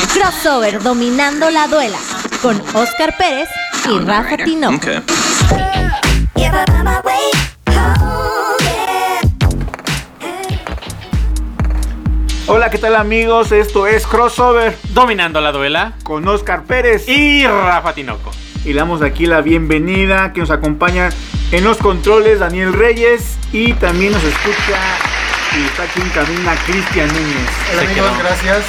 Crossover dominando la duela con Oscar Pérez y Rafa Tinoco. Hola, ¿qué tal amigos? Esto es Crossover Dominando la duela con Oscar Pérez y Rafa Tinoco. y le damos aquí la bienvenida que nos acompaña en los controles Daniel Reyes y también nos escucha y está aquí en cabina Cristian Núñez. Hola Se amigos, gracias.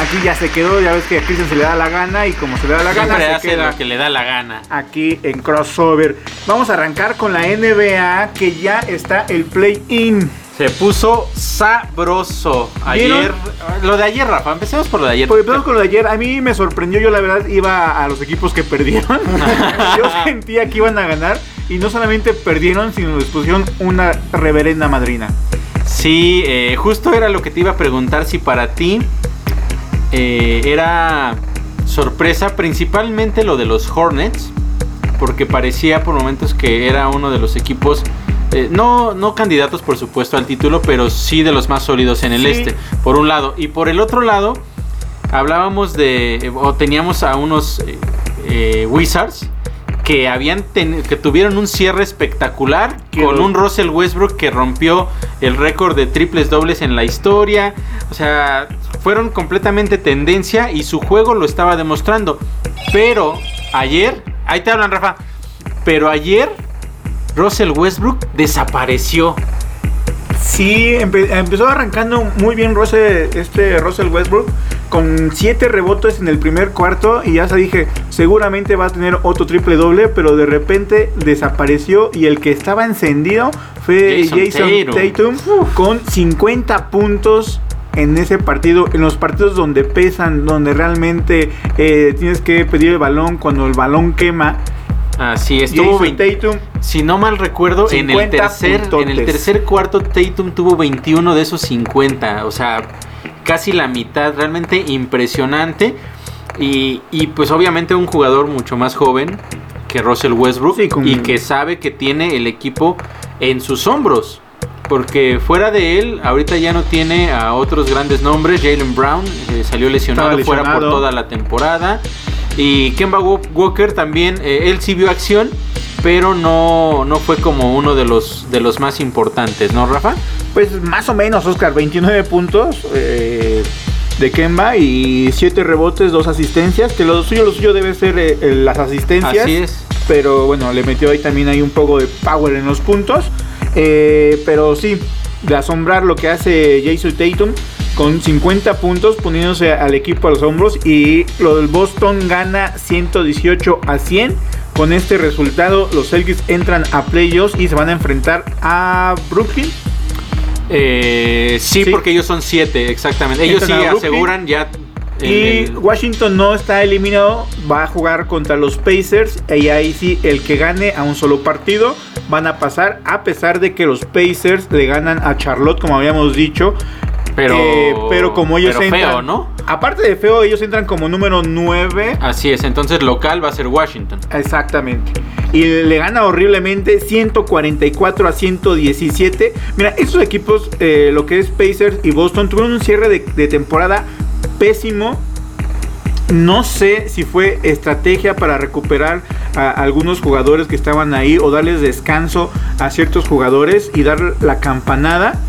Aquí ya se quedó, ya ves que a Cristian se le da la gana y como se le da la Siempre gana se hace queda lo que le da la gana. aquí en Crossover. Vamos a arrancar con la NBA que ya está el play-in. Se puso sabroso. Ayer, ¿Vieron? lo de ayer, Rafa. Empecemos por lo de ayer. Pues empezamos con lo de ayer. A mí me sorprendió. Yo, la verdad, iba a los equipos que perdieron. Yo sentía que iban a ganar. Y no solamente perdieron, sino les pusieron una reverenda madrina. Sí, eh, justo era lo que te iba a preguntar si para ti eh, era sorpresa, principalmente lo de los Hornets, porque parecía por momentos que era uno de los equipos, eh, no, no candidatos por supuesto al título, pero sí de los más sólidos en el Sí. este, por un lado. Y por el otro lado, hablábamos de, o teníamos a unos eh, eh, Wizards que habían ten- que tuvieron un cierre espectacular con un Russell Westbrook que rompió el récord de triples dobles en la historia. O sea, fueron completamente tendencia y su juego lo estaba demostrando. Pero ayer, ahí te hablan Rafa, pero ayer Russell Westbrook desapareció. Sí, empe- empezó arrancando muy bien Russell, este Russell Westbrook. Con 7 rebotes en el primer cuarto. Y ya se dije, seguramente va a tener otro triple doble. Pero de repente desapareció. Y el que estaba encendido fue Jason Jason, Tatum. Tatum. Con 50 puntos en ese partido, en los partidos donde pesan, donde realmente eh, tienes que pedir el balón cuando el balón quema. Así estuvo Jason 20 Tatum, Si no mal recuerdo, en el, 50 tercer, en el tercer cuarto Tatum tuvo 21 de esos 50. O sea, casi la mitad. Realmente impresionante. Y, y, pues obviamente un jugador mucho más joven que Russell Westbrook. Sí, Y que sabe que tiene el equipo en sus hombros. Porque fuera de él, ahorita ya no tiene a otros grandes nombres. Jalen Brown eh, salió lesionado, fuera por toda la temporada. Y Kemba Wa- Walker también, eh, él sí vio acción, pero no, no fue como uno de los, de los más importantes, ¿no, Rafa? Pues más o menos, Oscar, 29 puntos eh, de Kemba y 7 rebotes, 2 asistencias. Que lo suyo, lo suyo debe ser las asistencias. Así es. Pero bueno, le metió ahí también hay un poco de power en los puntos. Eh, pero sí, de asombrar lo que hace Jason Tatum con 50 puntos poniéndose al equipo a los hombros. Y lo del Boston gana 118 a 100. Con este resultado, los Celtics entran a playoffs y se van a enfrentar a Brooklyn. Eh, sí, Sí. porque ellos son siete, exactamente. Ellos sí Entran aseguran ya. El- Y el- Washington no está eliminado, va a jugar contra los Pacers y ahí sí el que gane a un solo partido van a pasar a pesar de que los Pacers le ganan a Charlotte como habíamos dicho. pero, Eh, pero como ellos pero entran, feo, ¿no? Aparte de feo, ellos entran como número 9. Así es, entonces local va a ser Washington. Exactamente. Y le gana horriblemente 144 a 117. Mira, estos equipos, eh, lo que es Pacers y Boston, tuvieron un cierre de, de temporada pésimo. No sé si fue estrategia para recuperar a algunos jugadores que estaban ahí o darles descanso a ciertos jugadores y dar la campanada.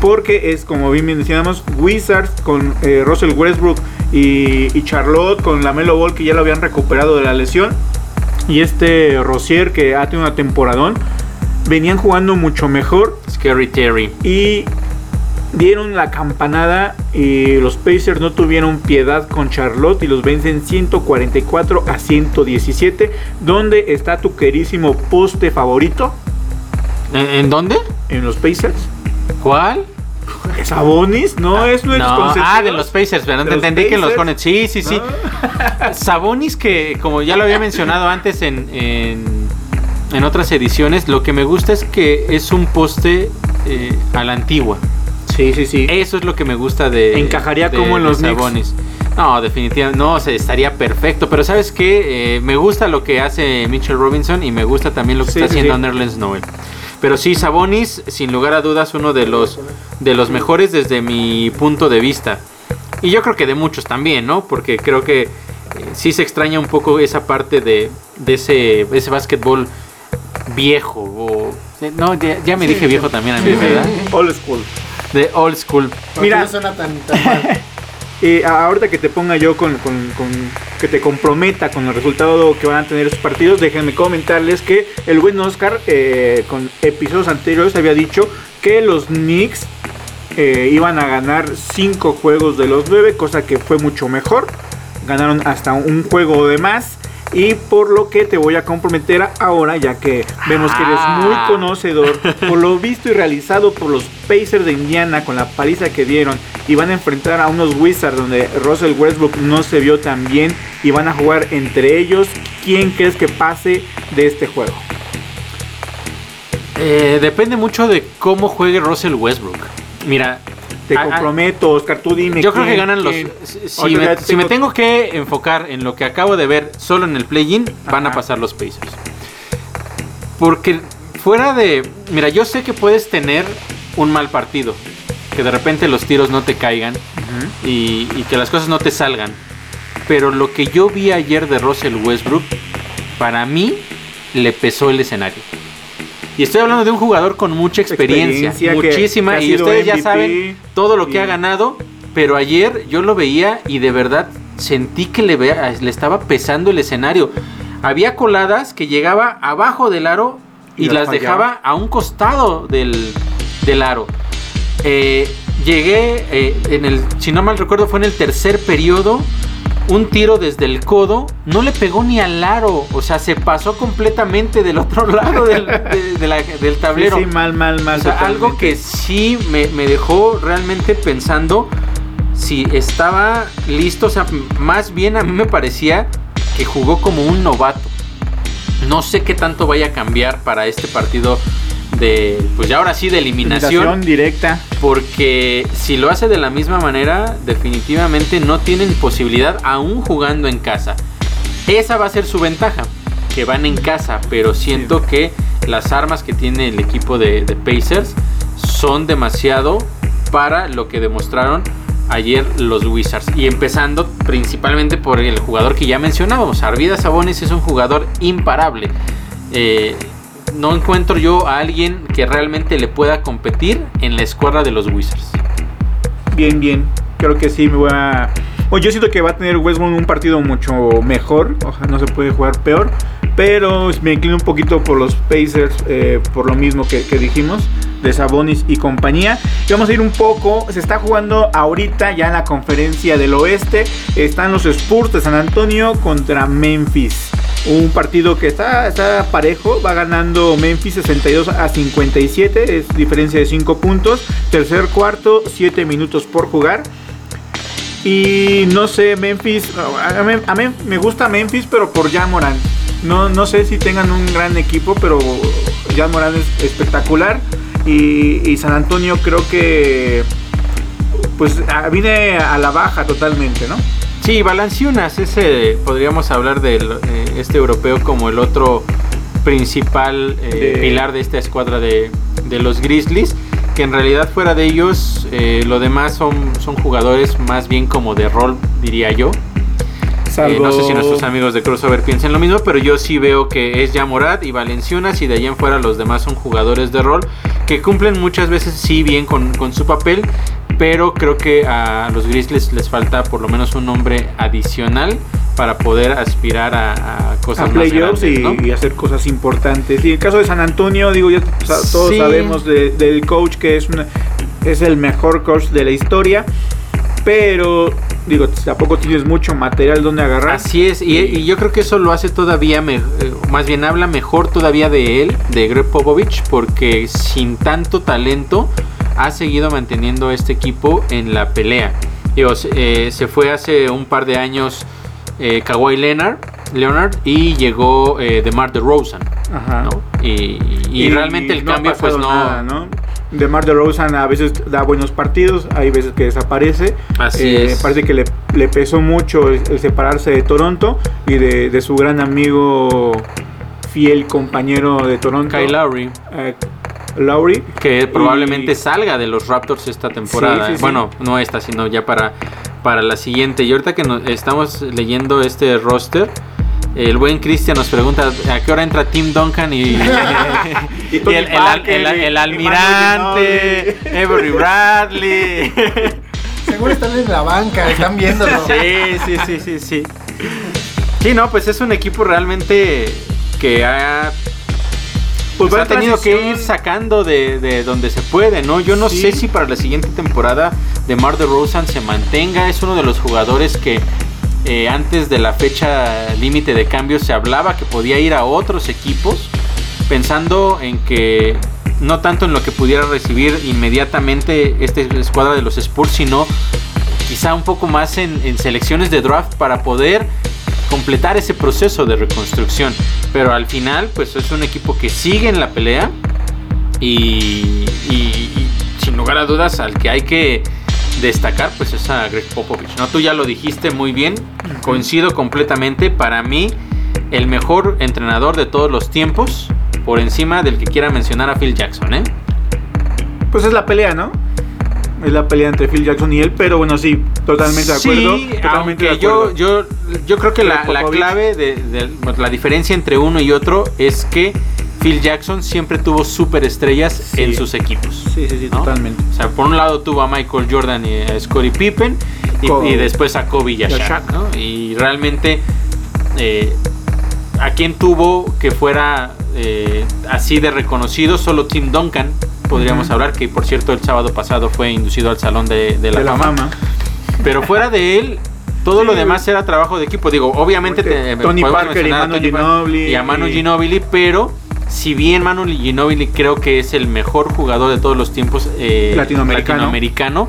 Porque es como bien mencionamos, Wizards con eh, Russell Westbrook y, y Charlotte con la Melo Ball que ya lo habían recuperado de la lesión. Y este Rosier que ha tenido una temporadón. Venían jugando mucho mejor Scary Terry. y dieron la campanada y los Pacers no tuvieron piedad con Charlotte y los vencen 144 a 117. ¿Dónde está tu querísimo poste favorito? ¿En, en dónde? En los Pacers. ¿Cuál? Sabonis, no es No, ah, de los Pacers, pero no ¿De te los entendí que en los Pacers? Hornets. Sí, sí, sí. Sabonis que, como ya lo había mencionado antes en, en, en otras ediciones, lo que me gusta es que es un poste eh, a la antigua. Sí, sí, sí. Eso es lo que me gusta de. Encajaría de- como en los. Sabonis. No, definitivamente no, se estaría perfecto. Pero ¿sabes qué? Eh, me gusta lo que hace Mitchell Robinson y me gusta también lo que Sí, está sí, haciendo sí. Nerlens Noel. Pero sí, Sabonis, sin lugar a dudas, uno de los, de los mejores desde mi punto de vista. Y yo creo que de muchos también, ¿no? Porque creo que eh, sí se extraña un poco esa parte de, de ese, ese básquetbol viejo. O, eh, no, ya, ya me dije viejo también a mí, ¿verdad? Old school. De old school. Mira. no suena tan, tan mal. Eh, ahorita que te ponga yo con, con- con- que te comprometa con el resultado que van a tener esos partidos, déjenme comentarles que el buen Oscar eh, con episodios anteriores había dicho que los Knicks eh, iban a ganar 5 juegos de los 9, cosa que fue mucho mejor. Ganaron hasta un juego de más. Y por lo que te voy a comprometer ahora, ya que vemos que eres muy Ah. conocedor por lo visto y realizado por los Pacers de Indiana con la paliza que dieron y van a enfrentar a unos Wizards donde Russell Westbrook no se vio tan bien y van a jugar entre ellos. ¿Quién crees que pase de este juego? Eh, depende mucho de cómo juegue Russell Westbrook. Mira, Te a- a- comprometo, Oscar, tú dime. yo creo que ganan los. Si, me, ya si me tengo- que enfocar en lo que acabo de ver solo en el play-in, van a pasar los Pacers. Porque fuera de. Mira, yo sé que puedes tener un mal partido. Que de repente los tiros no te caigan. Ujú. y, y que las cosas no te salgan. Pero lo que yo vi ayer de Russell Westbrook, para mí le pesó el escenario. Y estoy hablando de un jugador con mucha experiencia, Experiencia, muchísima, y ustedes ya saben todo lo que y- ha ganado, pero ayer yo lo veía y de verdad sentí que le, vea- le estaba pesando el escenario. Había coladas que llegaba abajo del aro y, Y las las fallaba. dejaba a un costado del, del aro. Eh, llegué eh, en el, si no mal recuerdo, fue en el tercer periodo. Un tiro desde el codo, no le pegó ni al aro, o sea, se pasó completamente del otro lado del, de- de la- del tablero. Sí, sí, mal, mal, mal. O sea, algo que sí me, me dejó realmente pensando si estaba listo. O sea, más bien a mí me parecía que jugó como un novato. No sé qué tanto vaya a cambiar para este partido de, pues ya ahora sí, de eliminación. Eliminación directa. Porque si lo hace de la misma manera, definitivamente no tienen posibilidad aún jugando en casa. Esa va a ser su ventaja, que van en casa, pero siento que las armas que tiene el equipo de, de Pacers son demasiado para lo que demostraron ayer los Wizards. Y empezando principalmente por el jugador que ya mencionábamos, Arvidas Sabonis es un jugador imparable. Eh, no encuentro yo a alguien que realmente le pueda competir en la escuadra de los Wizards. Bien, bien. Creo que sí me voy a. O yo siento que va a tener Westbrook un partido mucho mejor. Ojalá no se puede jugar peor. Pero me inclino un poquito por los Pacers. eh, por lo mismo que, que dijimos. De Sabonis y compañía. Y vamos a ir un poco. Se está jugando ahorita ya en la conferencia del oeste. Están los Spurs de San Antonio contra Memphis. Un partido que está, está parejo. Va ganando Memphis 62 a 57. Es diferencia de 5 puntos. Tercer cuarto, 7 minutos por jugar. Y no sé, Memphis. A mí, me gusta Memphis, pero por Jamoran. No, no sé si tengan un gran equipo, pero Jamoran es espectacular. Y, y San Antonio creo que. Pues viene a la baja totalmente, ¿no? Sí, Valanciunas, ese podríamos hablar de este europeo como el otro principal eh, De- pilar de esta escuadra de, de los Grizzlies. Que en realidad fuera de ellos, eh, lo demás son, son jugadores más bien como de rol, diría yo. Eh, no sé si nuestros amigos de Crossover piensen lo mismo, pero yo sí veo que es ya Morad y Valenciunas y de ahí en fuera los demás son jugadores de rol que cumplen muchas veces sí bien con, con su papel, pero creo que a los Grizzlies les falta por lo menos un nombre adicional para poder aspirar a, a cosas a más playoffs grandes, y, ¿no? y hacer cosas importantes. Y en el caso de San Antonio, digo, ya todos Sí. sabemos de- del coach que es, una- es el mejor coach de la historia. Pero, digo, tampoco tienes mucho material donde agarrar. Así es, y, y yo creo que eso lo hace todavía, me- eh, más bien habla mejor todavía de él, de Greg Popovich, porque sin tanto talento ha seguido manteniendo este equipo en la pelea. Digo, se- eh, se fue hace un par de años eh, Kawhi Leonard, Leonard y llegó eh, DeMar DeRozan, Ajá. ¿no? Y, y realmente el no cambio pues no... nada, ¿no? DeMar DeRozan a veces da buenos partidos, hay veces que desaparece. Así Eh, es. Parece que le, le pesó mucho el, el separarse de Toronto y de, de su gran amigo, fiel compañero de Toronto, Kyle Lowry, eh, Lowry. que probablemente Y- salga de los Raptors esta temporada. Sí, sí, sí. Bueno, no esta, sino ya para, para la siguiente. Y ahorita que nos, estamos leyendo este roster, el buen Cristian nos pregunta a qué hora entra Tim Duncan y, y Tony el, el- Parker, el- el y almirante, Avery Bradley. Seguro están en la banca, están viéndolo. Sí, sí, sí, sí, sí. Sí, no, pues es un equipo realmente que ha, Pues pues ha en tenido que ir sacando de, de donde se puede, ¿no? Yo no Sí. sé si para la siguiente temporada de Mar de Rosan se mantenga. Es uno de los jugadores que eh, antes de la fecha límite de cambio se hablaba que podía ir a otros equipos, pensando en que no tanto en lo que pudiera recibir inmediatamente esta escuadra de los Spurs, sino quizá un poco más en, en selecciones de draft para poder completar ese proceso de reconstrucción. Pero al final, pues es un equipo que sigue en la pelea y, y- y sin lugar a dudas al que hay que destacar, pues es a Greg Popovich. ¿no? Tú ya lo dijiste muy bien, coincido completamente. Para mí, el mejor entrenador de todos los tiempos, por encima del que quiera mencionar a Phil Jackson, ¿eh? Pues es la pelea, ¿no? Es la pelea entre Phil Jackson y él, pero bueno, sí, totalmente de acuerdo. Sí, totalmente de aunque yo, acuerdo. yo, yo creo que la, la clave de, de- la diferencia entre uno y otro es que Phil Jackson siempre tuvo superestrellas Sí. en sus equipos. Sí, sí, sí, ¿no? totalmente. O sea, por un lado tuvo a Michael Jordan y a Scottie Pippen y, después a Kobe y a Y a Shaq, Shaq. ¿no? Y realmente eh, a quien tuvo que fuera eh, así de reconocido solo Tim Duncan podríamos hablar que por cierto el sábado pasado fue inducido al salón de, de la, de la fama. fama. Pero fuera de él, todo Sí, lo demás era trabajo de equipo. Digo, obviamente te- Tony Parker y Manu Ginobili y a Manu Ginobili, pero si bien Manu Ginobili creo que es el mejor jugador de todos los tiempos eh, Latinoamericano. latinoamericano,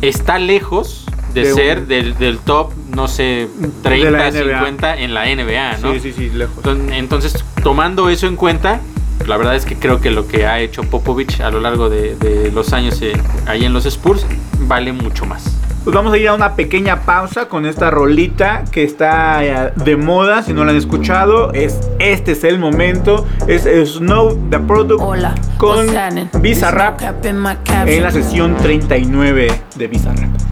está lejos de, De un- ser del, del top, no sé, 30, la NBA. 50 en la NBA, ¿no? Sí, sí, sí, lejos. Enton- Entonces, tomando eso en cuenta, la verdad es que creo que lo que ha hecho Popovich a lo largo de, de los años eh, ahí en los Spurs vale mucho más. Pues vamos a ir a una pequeña pausa con esta rolita que está eh, de moda, si no la han escuchado, es este es el momento, es Snow the Product Hola, con? Bizarrap en la sesión 39 de Bizarrap.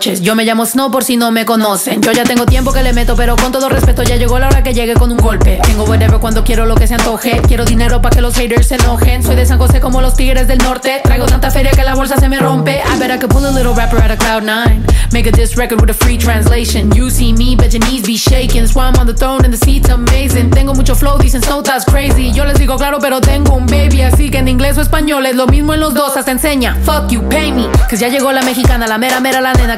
Yo me llamo Snow por si no me conocen. Yo ya tengo tiempo que le meto, pero con todo respeto ya llegó la hora que llegue con un golpe. Tengo whatever cuando quiero lo que se antoje. Quiero dinero para que los haters se enojen. Soy de San José como los tigres del norte. Traigo tanta feria que la bolsa se me rompe. I bet I could pull a little rapper out of cloud nine. Make a diss record with a free translation. You see me, bet your knees be shaking. Why I'm on the throne and the seat's amazing. Tengo mucho flow, dicen Snow that's crazy. Yo les digo claro, pero tengo un baby. Así que en inglés o español es lo mismo en los dos. Hasta enseña. Fuck you, pay me. Cause ya llegó la mexicana, la mera mera la nena.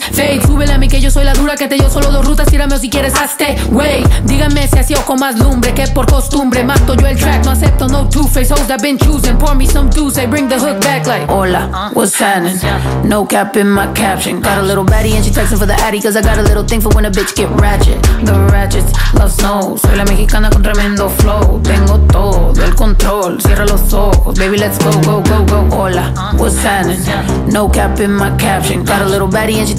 Fade, súbele a mí que yo soy la dura que te dio solo dos rutas. Tírame o si quieres hazte, wey. Díganme si así o con más lumbre que por costumbre. Mato yo el track, no acepto no two-face hoes that been choosing. Pour me some juice, they bring the hook back like. Hola, what's happening? No cap in my caption. Got a little baddie and she texting for the addy cause I got a little thing for when a bitch get ratchet. The ratchets love snow. Soy la mexicana con tremendo flow. Tengo todo el control. Cierra los ojos, baby, let's go, go, go, go. Hola, what's happening? No cap in my caption. Got a little baddie and she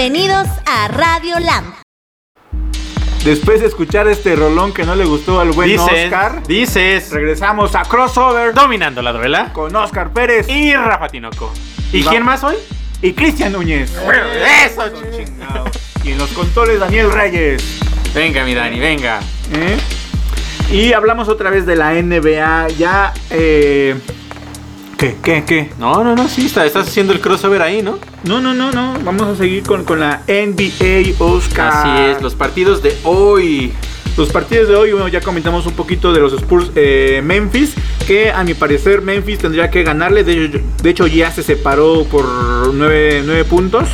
Bienvenidos a Radio Lamp. Después de escuchar este rolón que no le gustó al buen Dices, Oscar, dices, regresamos a Crossover dominando la duela. con Oscar Pérez Y Rafa Tinoco. ¿Y va- quién más hoy? y Cristian Núñez. Eso, Chingado. Y en los controles Daniel Reyes. Venga, mi Dani, venga. ¿eh? Y hablamos otra vez de la NBA. Ya. Eh, ¿Qué? ¿Qué? ¿Qué? No, no, no, sí, está, estás haciendo el crossover ahí, ¿no? No, no, no, no. Vamos a seguir con, con la NBA Oscar. Así es, los partidos de hoy. Los partidos de hoy, bueno, ya comentamos un poquito de los Spurs eh, Memphis, que a mi parecer Memphis tendría que ganarle, de, hecho- de hecho ya se separó por 9, puntos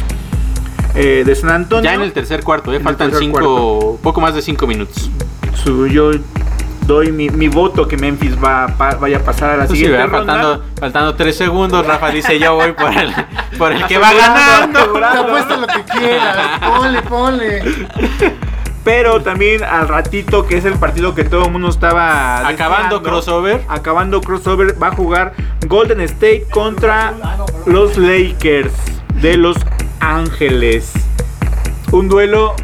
eh, de San Antonio. Ya en el tercer cuarto, ¿eh? Faltan tercer cinco, poco más de cinco minutos. Su- yo doy mi, mi voto que Memphis va, pa- vaya a pasar a la Sí, siguiente ronda. faltando, faltando tres segundos, Rafa dice yo voy por el, por el que va ganando. Te apuesto lo que quieras. Ponle, ponle. Pero también al ratito, que es el partido que todo el mundo estaba Acabando deseando, crossover. Acabando crossover, va a jugar Golden State contra los Lakers de Los Ángeles. Un duelo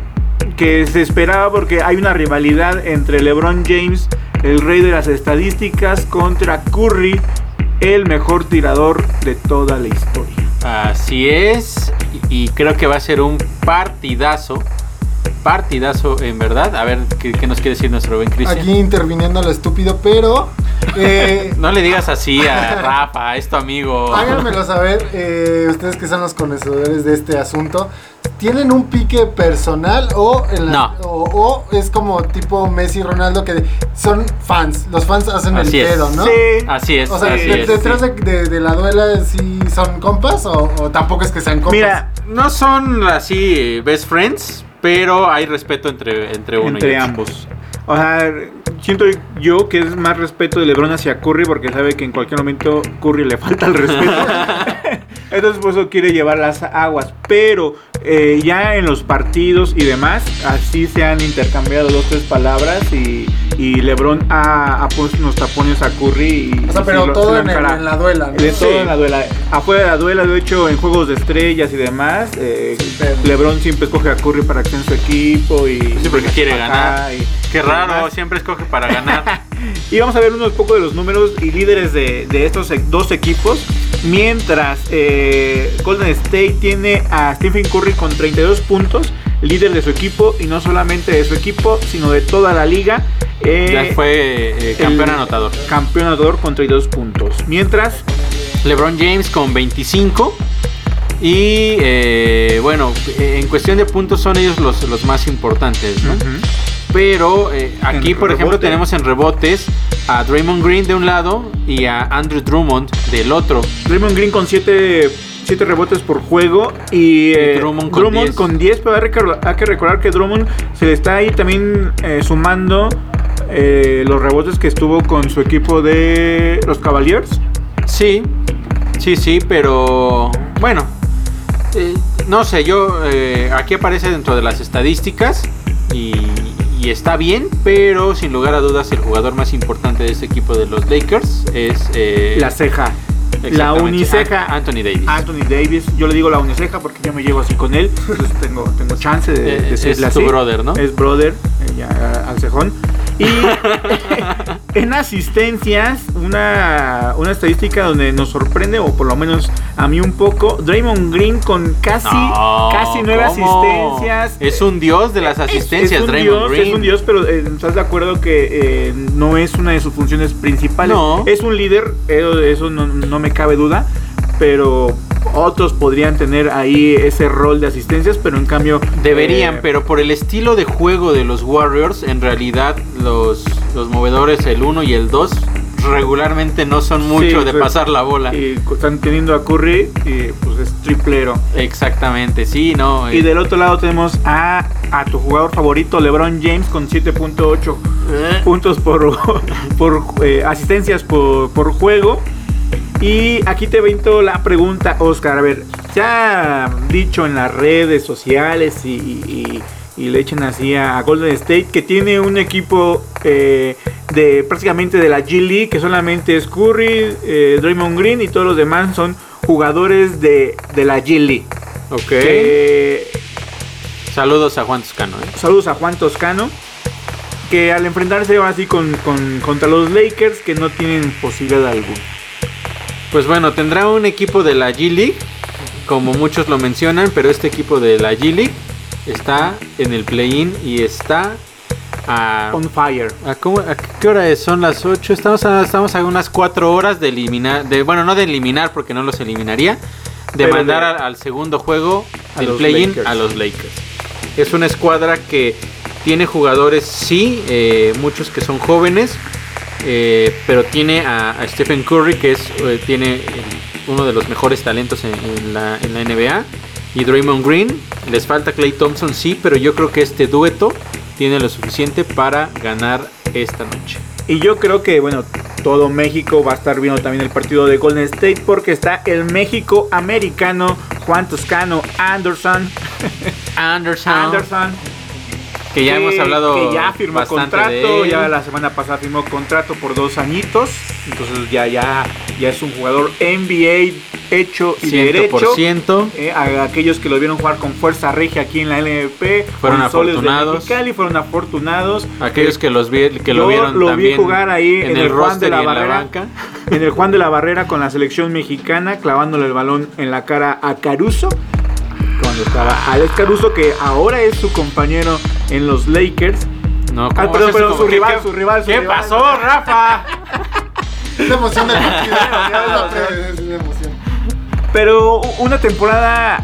que se esperaba porque hay una rivalidad entre LeBron James, el rey de las estadísticas, contra Curry, el mejor tirador de toda la historia. Así es. Y creo que va a ser un partidazo. Partidazo, en verdad. A ver, ¿qué, qué nos quiere decir nuestro buen Cristian? Aquí interviniendo lo estúpido, pero. Eh, No le digas así a Rafa, es tu amigo. háganmelo saber, eh, ustedes que son los conocedores de este asunto. ¿Tienen un pique personal o, en la- No. o, o es como tipo Messi y Ronaldo que son fans? Los fans hacen Así el es. pedo, ¿no? Sí. Así es, O sea, así de- es. detrás de, de- de la duela sí son compas o, o tampoco es que sean compas. Mira, No son así eh, best friends, pero hay respeto entre, entre uno y entre otro. ambos. O sea, siento yo que es más respeto de LeBron hacia Curry porque sabe que en cualquier momento Curry le falta el respeto. Entonces por eso quiere llevar las aguas. Pero eh, ya en los partidos y demás, así se han intercambiado dos, tres palabras y, y LeBron ha, ha puesto unos tapones a Curry. Y, o sea, pero se todo en, el- encara. en la duela, ¿no? De todo en la duela. Afuera de la duela, de hecho, en juegos de estrellas y demás, eh. LeBron siempre escoge a Curry para que esté en su equipo y Sí, porque quiere ganar. y- Qué raro, demás. siempre escoge para ganar. Y vamos a ver unos poco de los números y líderes de, de estos e- dos equipos. Mientras eh, Golden State tiene a Stephen Curry con 32 puntos, líder de su equipo y no solamente de su equipo, sino de toda la liga. Eh, ya fue eh, campeón anotador. Campeón anotador con 32 puntos. Mientras LeBron James con 25. Y eh, bueno, en cuestión de puntos son ellos los, los más importantes, ¿no? Pero eh, aquí, por ejemplo, tenemos en rebotes a Draymond Green de un lado y a Andrew Drummond del otro. Draymond Green con 7 rebotes por juego y, eh, Drummond con 10. con 10, pero hay, que recordar que Drummond se le está ahí también eh, sumando eh, los rebotes que estuvo con su equipo de los Cavaliers. Sí, sí, sí, pero bueno, no sé, yo aquí aparece dentro de las estadísticas y, y está bien, pero sin lugar a dudas el jugador más importante de este equipo de los Lakers es eh, La ceja. La uniceja. An- Anthony Davis. Anthony Davis, yo le digo la uniceja porque yo me llevo así con él, entonces tengo, tengo chance de, de es decirle tu así. brother, ¿no? Es brother, eh, ya al cejón. Y en asistencias, una, una estadística donde nos sorprende, o por lo menos a mí un poco, Draymond Green con casi, No, casi nueve ¿cómo? asistencias. Es un dios de las asistencias, es un Draymond dios, Green. Es un dios, pero eh, ¿estás de acuerdo que eh, no es una de sus funciones principales? No. Es un líder, eh, eso no, no me cabe duda, pero otros podrían tener ahí ese rol de asistencias, pero en cambio... Deberían, eh, pero por el estilo de juego de los Warriors, en realidad los, los movedores, el 1 y el 2, regularmente no son mucho sí, de pues, pasar la bola. Y están teniendo a Curry, y pues es triplero. Exactamente, sí, no. Y eh, del otro lado tenemos a, a tu jugador favorito, LeBron James, con 7.8 eh, puntos por, por eh, asistencias por, por juego. Y aquí te vento la pregunta, Oscar. A ver, se ha dicho en las redes sociales y, y- y le echen así a Golden State que tiene un equipo eh, de prácticamente de la G League, que solamente es Curry, eh, Draymond Green y todos los demás son jugadores de, de la G League. ok. Que Saludos a Juan Toscano. ¿eh? Saludos a Juan Toscano. Que al enfrentarse ahora sí con, con- contra los Lakers, que no tienen posibilidad alguna. Pues bueno, tendrá un equipo de la G League, como muchos lo mencionan, pero este equipo de la G League está en el play-in y está a... On fire. ¿A, cómo- a qué hora es? Son las 8. Estamos a, estamos a unas 4 horas de eliminar. De, bueno, no de eliminar porque no los eliminaría. De Pero mandar de- al, al segundo juego A del los play-in a los Lakers. Es una escuadra que tiene jugadores, sí, eh, muchos que son jóvenes. Eh, pero tiene a, a Stephen Curry, que es eh, tiene el- uno de los mejores talentos en, en la, en la NBA. Y Draymond Green. Les falta Clay Thompson, sí, pero yo creo que este dueto tiene lo suficiente para ganar esta noche. Y yo creo que, bueno, todo México va a estar viendo también el partido de Golden State porque está el México americano Juan Toscano Anderson. Anderson, Anderson. Que ya hemos hablado Que ya firmó contrato. Ya la semana pasada firmó contrato por dos añitos. Entonces ya, ya, ya es un jugador NBA hecho y derecho. 100%. Eh, a aquellos que lo vieron jugar con fuerza regia aquí en la LNP Fueron afortunados. Mexicali, fueron afortunados. Aquellos que los vi- que lo vieron lo vi también jugar ahí en el Juan de la en Barrera. banca. En el Juan de la Barrera con la selección mexicana, clavándole el balón en la cara a Caruso. Cuando estaba Alex Caruso, que ahora es su compañero en los Lakers. No, Ah, ¿cómo perdón, perdón, su ¿qué- rival, qué- su rival, su ¿Qué rival. pasó, Rafa? Es la emoción del partido. Es la pre- es la emoción. Pero una temporada,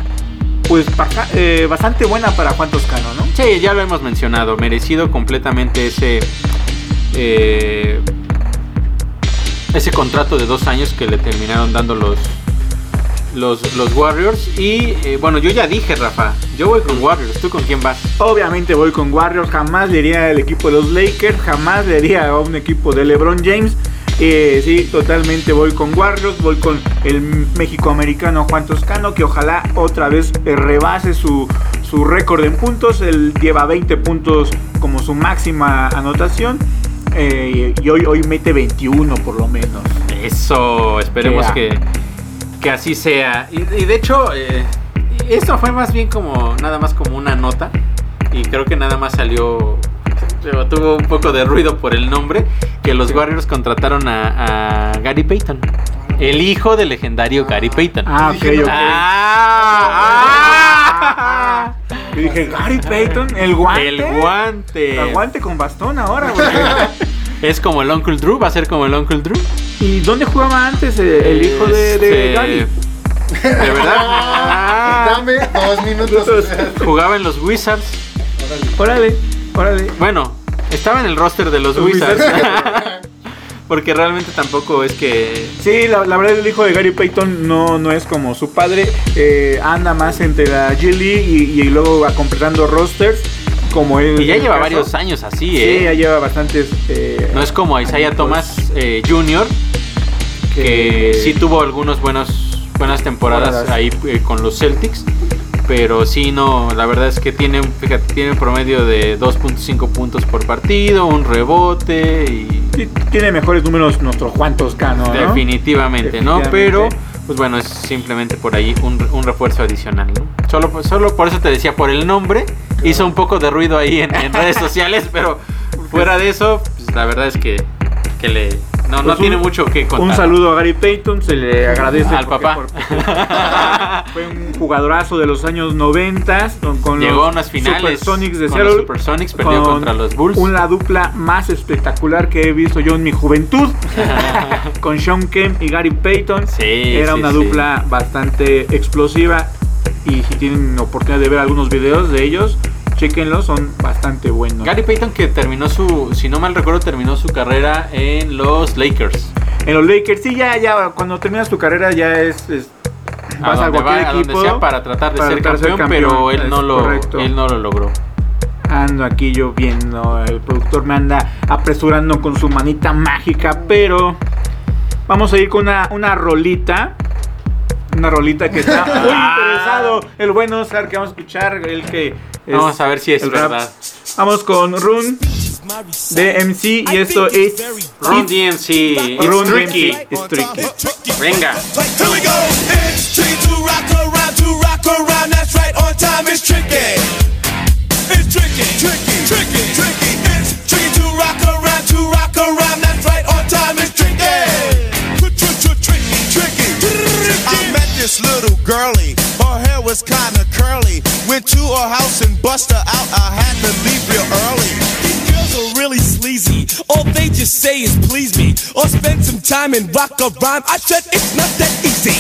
pues baja- eh, bastante buena para Juan Toscano, ¿no? Sí, ya lo hemos mencionado. Merecido completamente ese. eh, ese contrato de dos años que le terminaron dando los. Los, los Warriors. Y eh, bueno, yo ya dije, Rafa. Yo voy con Warriors. ¿Tú con quién vas? Obviamente voy con Warriors, jamás le iría al equipo de los Lakers, jamás le iría a un equipo de LeBron James. Eh, sí, totalmente voy con Warriors, voy con el México-americano Juan Toscano, que ojalá otra vez eh, rebase su, su récord en puntos. Él lleva 20 puntos como su máxima anotación. eh, y hoy, hoy mete 21 por lo menos. Eso, esperemos Que que, que así sea. Y, y de hecho, eh, esto fue más bien como nada más como una nota. Y creo que nada más salió. Tuvo un poco de ruido por el nombre. Que los Warriors contrataron a, a Gary Payton. El hijo del legendario Gary Payton. Ah, ok, ok. Ah, ah. Y dije, Gary Payton, el guante. El guante. El guante con bastón ahora, güey. Es como el Uncle Drew, va a ser como el Uncle Drew. ¿Y dónde jugaba antes eh, el hijo de, de Este, Gary? ¿De verdad? Ah. Dame dos minutos. Jugaba en los Wizards. Órale, órale. Bueno, estaba en el roster de los Los Wizards. Wizards. Porque realmente tampoco es que. Sí, la, la verdad el hijo de Gary Payton no, no es como su padre. eh, anda más entre la G League y, y luego va completando rosters como él. Y ya lleva caso. varios años así, Sí, ¿eh? ya lleva bastantes. eh, No es como Isaiah añitos. Thomas eh, Jr., que sí tuvo algunas buenas, temporadas ahí eh, con los Celtics. Pero sí, no, la verdad es que tiene, un- fíjate, tiene un promedio de 2.5 puntos por partido, un rebote y Sí, tiene mejores números nuestro Juan Toscano, ¿no? Definitivamente, ¿no? Pero, pues bueno, es simplemente por ahí un, un refuerzo adicional, ¿no? Solo, solo por eso te decía, por el nombre, hizo un poco de ruido ahí en, en redes sociales, pero fuera de eso, pues la verdad es que, que le... No, no Pues un- tiene mucho que contar. Un saludo a Gary Payton, se le agradece Al papá. porque fue un jugadorazo de los años 90 con, con Llegó los a unas finales Supersonics de con Seattle. los Supersonics, perdió con contra los Bulls. Una dupla más espectacular que he visto yo en mi juventud con Sean Kemp y Gary Payton. Sí, Era sí, una sí. dupla bastante explosiva y si tienen oportunidad de ver algunos videos de ellos, chequenlos, son bastante buenos. Gary Payton que terminó su, si no mal recuerdo, terminó su carrera en los Lakers. En los Lakers, sí, ya, ya, cuando terminas tu carrera ya es... es- A vas a donde, cualquier va- a donde equipo sea para tratar de para ser, tratar campeón, ser pero él no, lo, correcto. él no lo logró. Ando aquí yo viendo, el productor me anda apresurando con su manita mágica, pero vamos a ir con una, una rolita. Una rolita que está muy interesado. El buen Oscar que vamos a escuchar, el que... es Vamos a ver si es el rap. verdad. Vamos con Run de MC y esto es... Run DMC, Run tricky. DMC. Venga. Here we go. It's tricky to rock around, to rock around. That's right, on time it's tricky. this little girlie. Her hair was kinda curly. Went to her house and bust her out. I had to leave real early. These girls are really sleazy. All they just say is please me. Or spend some time and rock a rhyme. I said it's not that easy.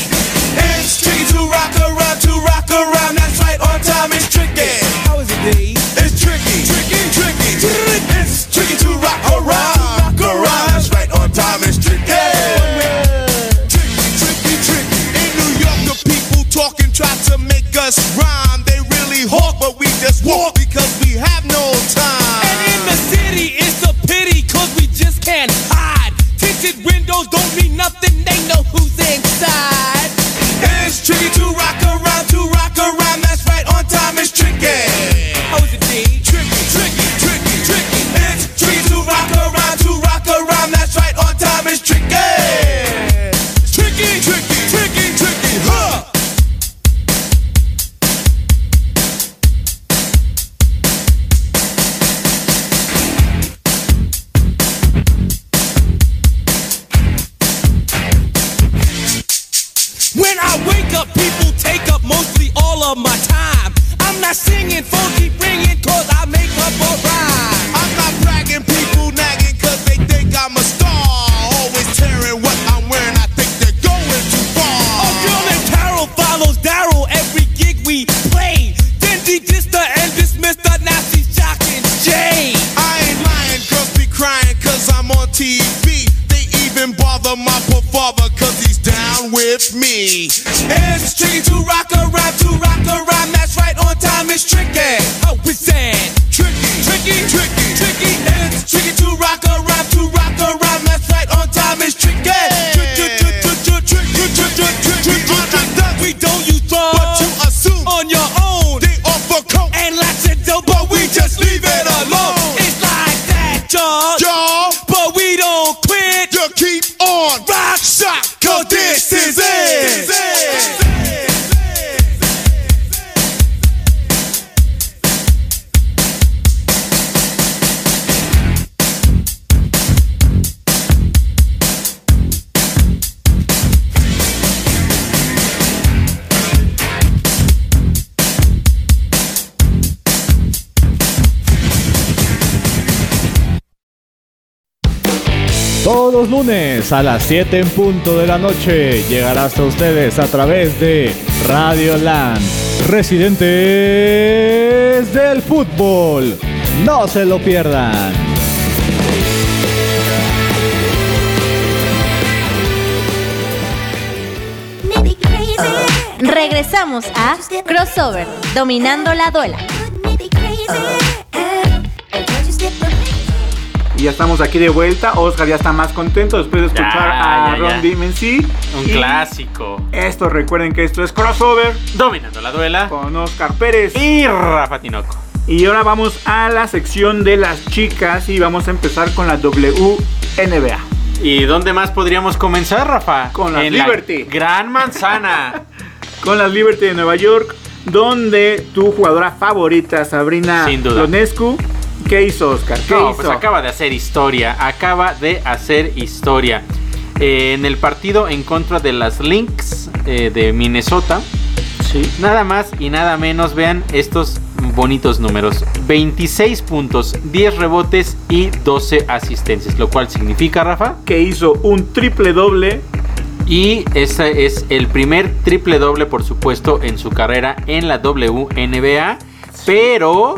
And it's tricky to rock around, to rock around. That's right, on time is tricky. How is it, Dave? It's tricky. Tricky. just rhyme. A las 7 en punto de la noche llegará hasta ustedes a través de Radio Land, residentes del fútbol. No se lo pierdan. Regresamos a Crossover, dominando la duela. Y ya estamos aquí de vuelta. Oscar ya está más contento después de escuchar Ya, a ya, Ron. DMC. Un Y clásico. Esto, recuerden que esto es crossover Dominando la duela. con Oscar Pérez. Y Rafa Tinoco. Y ahora vamos a la sección de las chicas y vamos a empezar con la WNBA. ¿Y dónde más podríamos comenzar, Rafa? Con las En la Liberty. Gran Manzana. Con las Liberty de Nueva York, donde tu jugadora favorita, Sabrina. Ionescu, ¿qué hizo Oscar? ¿Qué No, hizo? pues acaba de hacer historia. Acaba de hacer historia. Eh, en el partido en contra de las Lynx eh, de Minnesota. Sí. Nada más y nada menos, vean estos bonitos números. 26 puntos, 10 rebotes y 12 asistencias. Lo cual significa, Rafa, Que hizo un triple doble. Y ese es el primer triple doble, por supuesto, en su carrera en la WNBA. Pero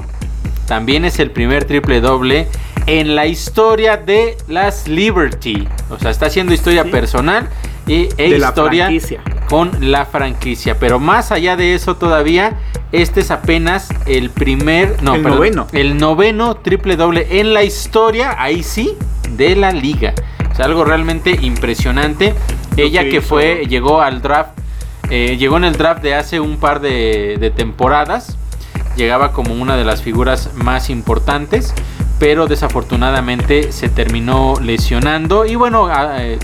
también es el primer triple doble en la historia de las Liberty. O sea, está haciendo historia Sí. personal y e De historia con la franquicia. Pero más allá de eso todavía, este es apenas el primer, no, El perdón, noveno. el noveno triple doble en la historia, ahí sí, de la liga. O sea, algo realmente impresionante. Ella que fue, llegó al draft, eh, llegó en el draft de hace un par de, de temporadas. Llegaba como una de las figuras más importantes, pero desafortunadamente se terminó lesionando. Y bueno, eh,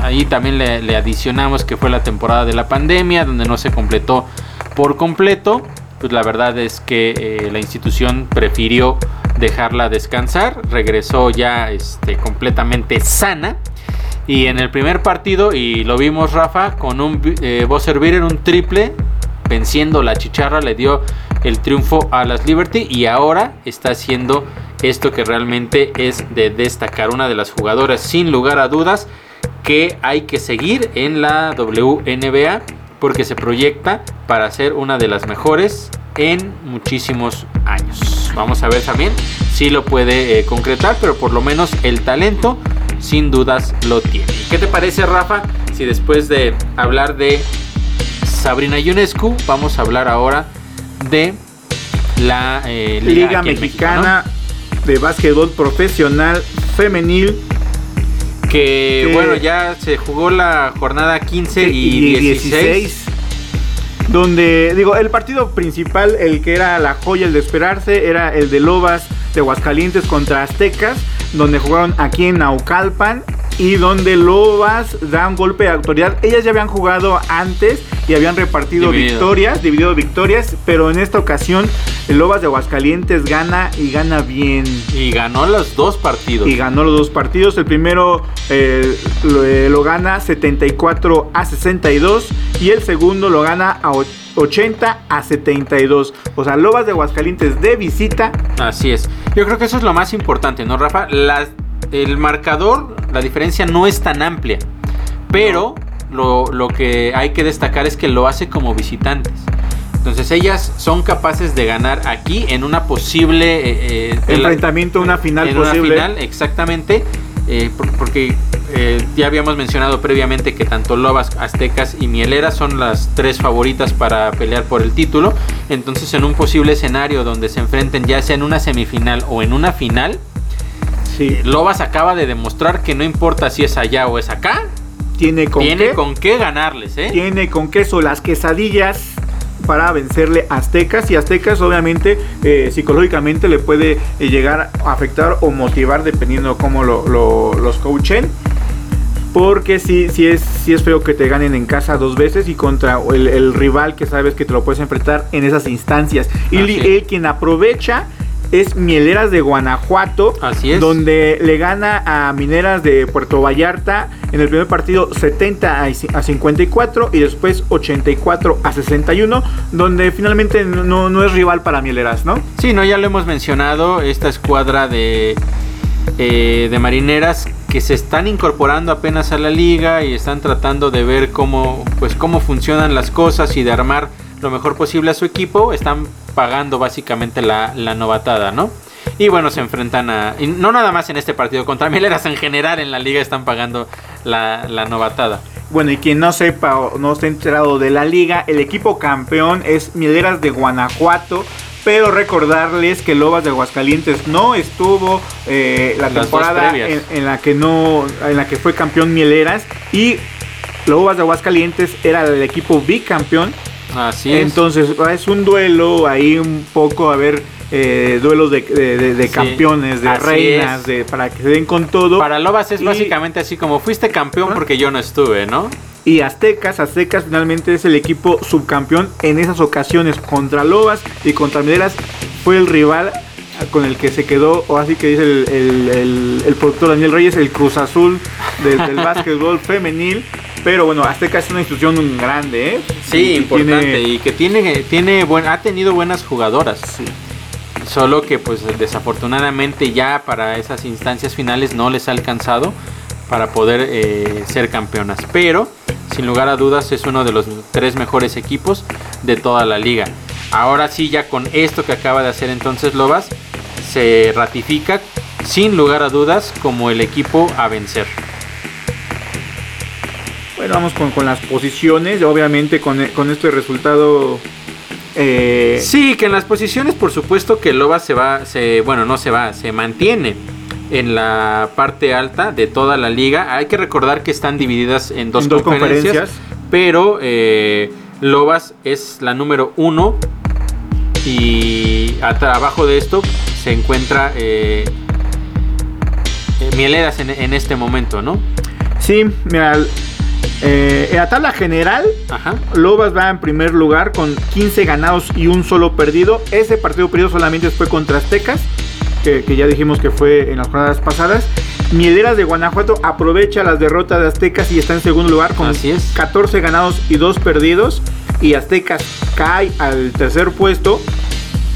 ahí también le, le adicionamos que fue la temporada de la pandemia, donde no se completó por completo. Pues la verdad es que eh, la institución prefirió dejarla descansar. Regresó ya este, completamente sana. Y en el primer partido, y lo vimos Rafa, con un eh, buzzer beater, un triple, venciendo la chicharra, le dio el triunfo a las Liberty y ahora está haciendo esto que realmente es de destacar. Una de las jugadoras sin lugar a dudas que hay que seguir en la WNBA porque se proyecta para ser una de las mejores en muchísimos años. Vamos a ver también si lo puede eh, concretar, pero por lo menos el talento sin dudas lo tiene. ¿Qué te parece Rafa si después de hablar de Sabrina Ionescu vamos a hablar ahora de la eh, Liga. Mexicana de Básquetbol Profesional Femenil Que Que- bueno, ya se jugó la jornada 15 y, 16. Donde, digo, el partido principal, el que era la joya, el de esperarse, era el de Lobas de Aguascalientes contra Aztecas, donde jugaron aquí en Naucalpan y donde Lobas da un golpe de autoridad. Ellas ya habían jugado antes y habían repartido Dividido. victorias, dividido victorias, pero en esta ocasión el Lobas de Aguascalientes gana y gana bien. Y ganó los dos partidos. Y ganó los dos partidos. El primero eh, lo, eh, lo gana 74 a 62 y el segundo lo gana a o- 80 a 72. O sea, Lobas de Aguascalientes de visita. Así es. Yo creo que eso es lo más importante, ¿no, Rafa? La- el marcador, la diferencia no es tan amplia. Pero lo, lo que hay que destacar es que lo hace como visitantes. Entonces ellas son capaces de ganar aquí en una posible eh, eh, Enfrentamiento, una final en posible. una final, exactamente. eh, por- porque eh, ya habíamos mencionado previamente que tanto Lobas, Aztecas y Mieleras son las tres favoritas para pelear por el título. Entonces, en un posible escenario donde se enfrenten, ya sea en una semifinal o en una final, Sí, Lobas acaba de demostrar que no importa si es allá o es acá, tiene con tiene qué. con qué ganarles, ¿eh? Tiene con queso las quesadillas para vencerle a Aztecas y Aztecas obviamente eh, psicológicamente le puede eh, llegar a afectar o motivar dependiendo cómo lo, lo- los coachen porque sí, sí, es, sí es feo que te ganen en casa dos veces y contra el, el rival que sabes que te lo puedes enfrentar en esas instancias y él quien aprovecha es Mieleras de Guanajuato, Así es. donde le gana a Mineras de Puerto Vallarta en el primer partido 70 a ci- a 54 y después 84 a 61, donde finalmente no, no es rival para Mieleras, ¿no? Sí, no, ya lo hemos mencionado, esta escuadra de, eh, de marineras que se están incorporando apenas a la liga y están tratando de ver cómo, pues, cómo funcionan las cosas y de armar lo mejor posible a su equipo, están pagando básicamente la, la novatada, ¿no? Y bueno, se enfrentan a... y no nada más en este partido, contra Mieleras en general en la liga están pagando la, la novatada. Bueno, y quien no sepa o no esté enterado de la liga, el equipo campeón es Mieleras de Guanajuato. Pero recordarles que Lobas de Aguascalientes no estuvo eh, la Las temporada en la que no, en la que fue campeón Mieleras y Lobas de Aguascalientes era el equipo bicampeón. Así es. Entonces es un duelo ahí un poco a ver eh, duelos de, de- de- de Sí, campeones, de reinas, es. de, para que se den con todo. Para Lobas es Y- básicamente así como fuiste campeón porque yo no estuve, ¿no? Y Aztecas, Aztecas finalmente es el equipo subcampeón en esas ocasiones contra Lobas y contra Mineras fue el rival con el que se quedó, o así que dice el, el- el- el productor Daniel Reyes, el Cruz Azul del, del básquetbol femenil. Pero bueno, Aztecas es una institución grande, ¿eh? Sí, Y importante. tiene- Y que tiene, tiene buen, ha tenido buenas jugadoras. Solo que pues desafortunadamente ya para esas instancias finales no les ha alcanzado para poder eh, ser campeonas. Pero sin lugar a dudas es uno de los tres mejores equipos de toda la liga. Ahora sí, ya con esto que acaba de hacer entonces Lobas, se ratifica sin lugar a dudas como el equipo a vencer. Bueno, vamos con, con las posiciones. Obviamente con, con este resultado... eh, Sí, que en las posiciones, por supuesto que Lobas se va, se, bueno, no se va, se mantiene en la parte alta de toda la liga. Hay que recordar que están divididas en dos, En dos conferencias, conferencias. pero eh, Lobas es la número uno y hasta abajo de esto se encuentra eh, eh, Mieleras en, en este momento, ¿no? Sí, mira, eh, en la tabla general Ajá. Lobas va en primer lugar con 15 ganados y un solo perdido. Ese partido perdido solamente fue contra Aztecas, que, que ya dijimos que fue en las jornadas pasadas. Mieleras de Guanajuato aprovecha las derrotas de Aztecas y está en segundo lugar con Así es. 14 ganados y 2 perdidos. Y Aztecas cae al tercer puesto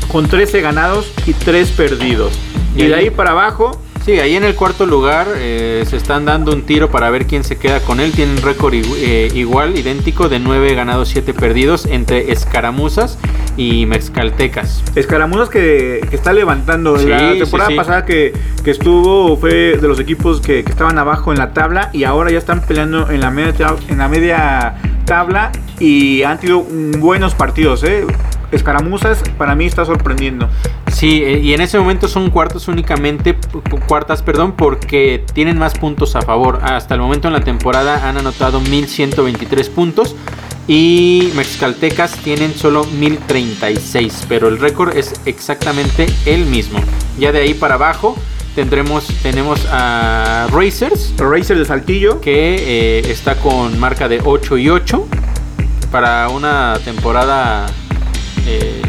con 13 ganados y 3 perdidos. Y de ahí para abajo, Sí, ahí en el cuarto lugar eh, se están dando un tiro para ver quién se queda con él. Tienen récord eh, igual, idéntico, de 9 ganados, 7 perdidos entre escaramuzas y mexcaltecas. Escaramuzas que, que está levantando. Sí, la temporada sí. pasada que, que estuvo fue de los equipos que, que estaban abajo en la tabla y ahora ya están peleando en la media, en la media tabla y han tenido buenos partidos. ¿eh? Escaramuzas para mí está sorprendiendo. Sí, eh, y en ese momento son cuartos únicamente, cu- cuartas, perdón, porque tienen más puntos a favor. Hasta el momento en la temporada han anotado 1123 puntos y Mexicaltecas tienen solo 1036, pero el récord es exactamente el mismo. Ya de ahí para abajo tendremos tenemos a Racers Racer de Saltillo. que eh, está con marca de 8 y 8 para una temporada eh,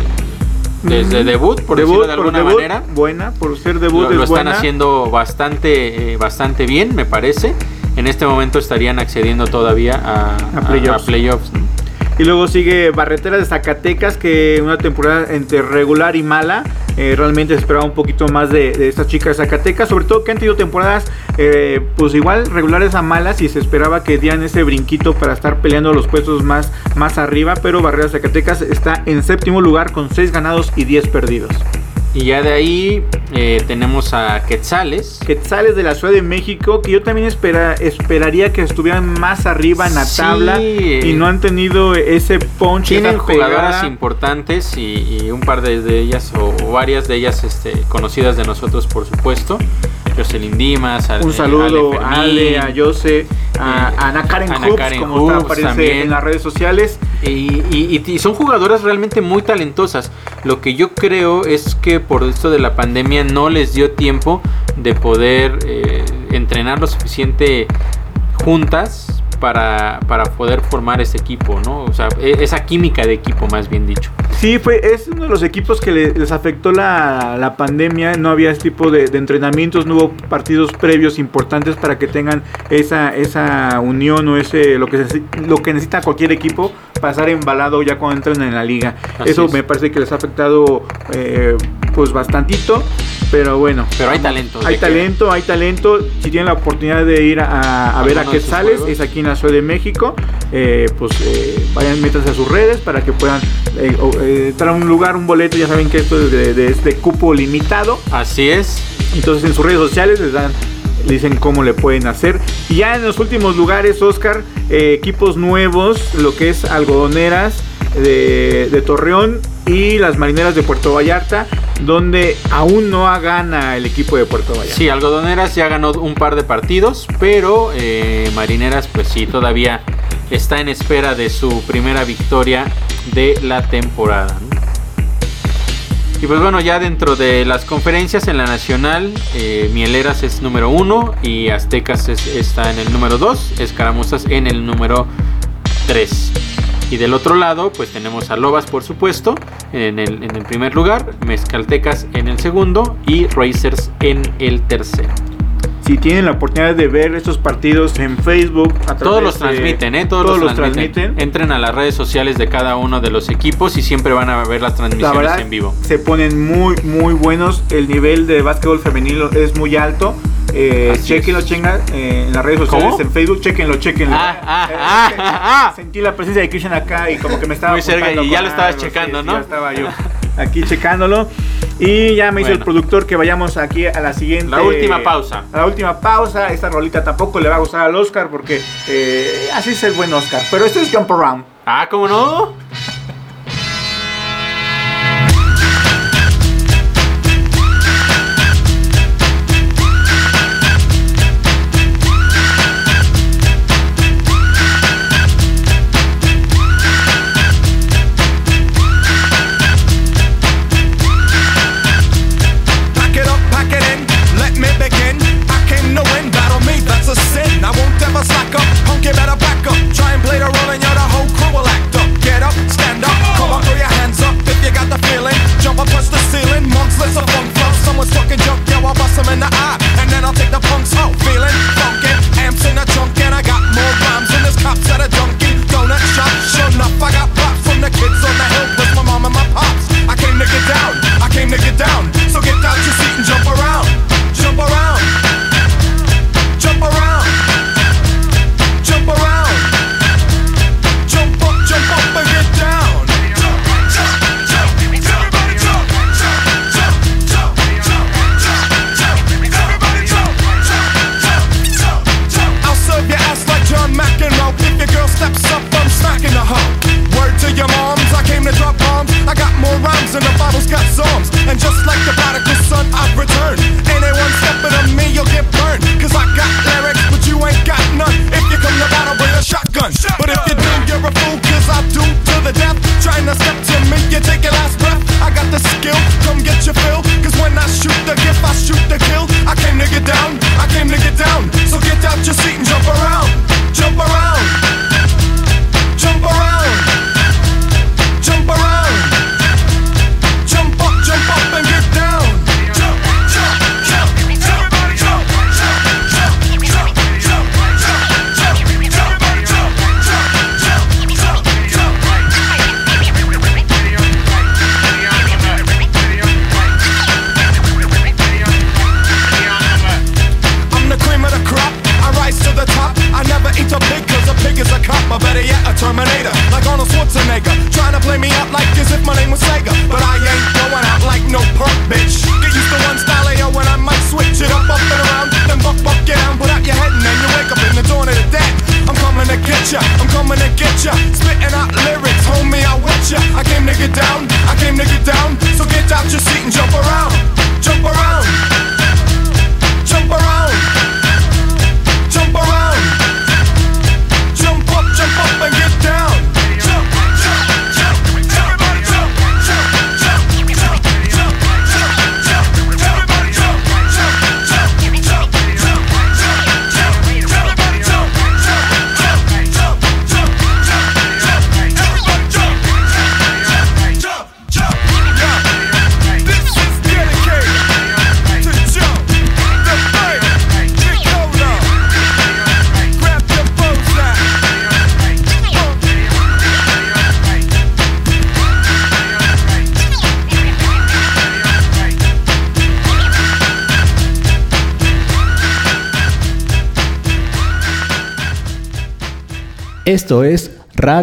desde debut, por Debut, decirlo de alguna debut, manera. Buena, por ser debut Lo, es lo están buena. haciendo bastante, eh, bastante bien, me parece. En este momento estarían accediendo todavía a, A playoffs. a playoffs, ¿no? Y luego sigue Barretera de Zacatecas, que una temporada entre regular y mala. Eh, realmente esperaba un poquito más de, de estas chicas de Zacatecas. Sobre todo que han tenido temporadas, eh, pues igual regulares a malas. Y se esperaba que dieran ese brinquito para estar peleando los puestos más, más arriba. Pero Barretera de Zacatecas está en séptimo lugar con 6 ganados y 10 perdidos. Y ya de ahí eh, tenemos a Quetzales. Quetzales de la Ciudad de México, que yo también espera, esperaría que estuvieran más arriba en la Sí, tabla. Y no han tenido ese punch. Tienen jugadoras importantes y, y un par de, de ellas o, o varias de ellas este, conocidas de nosotros por supuesto. Jocelyn Dimas, Un saludo Ale a Ale, a Jose, a, eh, a Ana Karen Ana Hoops, Karen como está, Hoops aparece también. en las redes sociales. Y, y- y son jugadoras realmente muy talentosas. Lo que yo creo es que por esto de la pandemia no les dio tiempo de poder eh, entrenar lo suficiente juntas para, para poder formar ese equipo, ¿no? O sea, e- esa química de equipo, más bien dicho. Sí, fue, es uno de los equipos que le- les afectó la, la pandemia. No había este tipo de, de entrenamientos, no hubo partidos previos importantes para que tengan esa, esa unión o ese lo que, se- lo que necesita cualquier equipo pasar embalado ya cuando entran en la liga. Así Eso es. me parece que les ha afectado eh, pues bastantito. Pero bueno, Pero hay talento. Hay talento, hay talento. Si tienen la oportunidad de ir a, a ver a Quetzales, es aquí en la Ciudad de México. eh, pues eh, vayan, métanse a sus redes para que puedan eh, eh, entrar a un lugar, un boleto. Ya saben que esto es de, de este cupo limitado. Así es. Entonces en sus redes sociales les dan dicen cómo le pueden hacer. Y ya en los últimos lugares, Oscar, eh, equipos nuevos, lo que es algodoneras de, Torreón y las marineras de Puerto Vallarta, donde aún no gana el equipo de Puerto Vallarta. Sí, Algodoneras ya ganó un par de partidos, pero eh, Marineras pues sí, todavía está en espera de su primera victoria de la temporada. Y pues bueno, ya dentro de las conferencias en la nacional, eh, Mieleras es número uno y Aztecas es- está en el número 2, Escaramuzas en el número 3. Y del otro lado, pues tenemos a Lobas, por supuesto, en el, primer lugar, Mezcaltecas en el segundo y Racers en el tercero. Si tienen la oportunidad de ver estos partidos en Facebook, a Todos los de- transmiten, ¿eh? Todos, todos los, transmiten. transmiten. Entren a las redes sociales de cada uno de los equipos y siempre van a ver las La transmisiones verdad, en vivo. se ponen muy, muy buenos. El nivel de básquetbol femenino es muy alto. Eh, chequenlo, chenga, eh, en las redes sociales, ¿Cómo? en Facebook, chequenlo, chequenlo. Ah, ah, Eh, ah, ah. Sentí la presencia de Christian acá y como que me estaba Muy cerca, y ya lo estabas algo, checando, sí, ¿no? ya estaba yo aquí checándolo. Y ya me dice el Bueno. productor que vayamos aquí a la siguiente. La última pausa. A la última pausa. Esta rolita tampoco le va a gustar al Oscar porque eh, así es el buen Oscar. Pero este es Jump Around. Ah, ¿cómo no?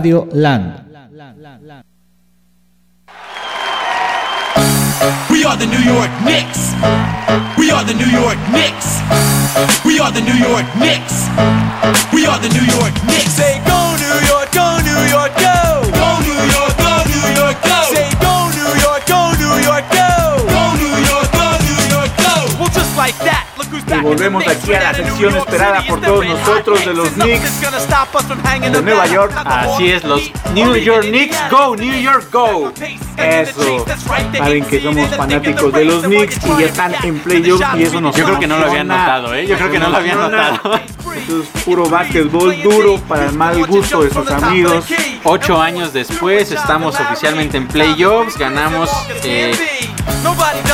Radio Land. We are the New York Knicks. We are the New York Knicks. We are the New York Knicks. We are the New York Knicks. Say go New York, go New York, go. The volvemos aquí a la sección esperada por todos nosotros de los Knicks, de Nueva. York. Así es, los New or York Knicks, go, New York, go. Eso. Saben que somos fanáticos de los Knicks y ya están en playoffs y eso nos Yo creo que no lo habían notado, ¿eh? Yo creo que no lo habían notado. Esto es puro básquetbol duro para el mal gusto de sus amigos. Ocho años después estamos oficialmente en playoffs, ganamos eh,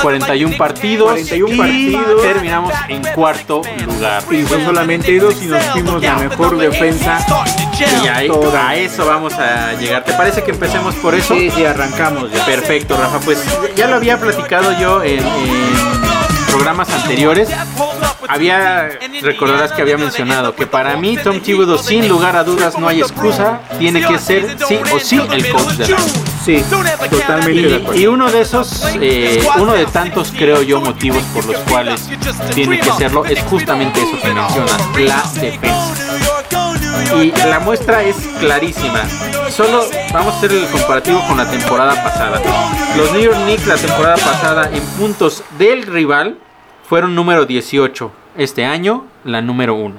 41 partidos 41 y partidos. terminamos en cuarto lugar. Y son solamente dos y nos fuimos la mejor defensa. Y ahí, a eso vamos a llegar. ¿Te parece que empecemos por eso? Sí, sí, arrancamos ya. Perfecto, Rafa. Pues ya lo había platicado yo en, en programas anteriores. Había, recordarás que había mencionado que para mí Tom Thibodeau sin lugar a dudas no hay excusa, tiene que ser sí o sí el coach del año. Sí, totalmente de y uno de esos, eh, uno de tantos creo yo motivos por los cuales tiene que serlo es justamente eso que mencionas, la defensa. Y la muestra es clarísima. Solo vamos a hacer el comparativo con la temporada pasada. Los New York Knicks la temporada pasada en puntos del rival fueron número 18. Este año la número 1.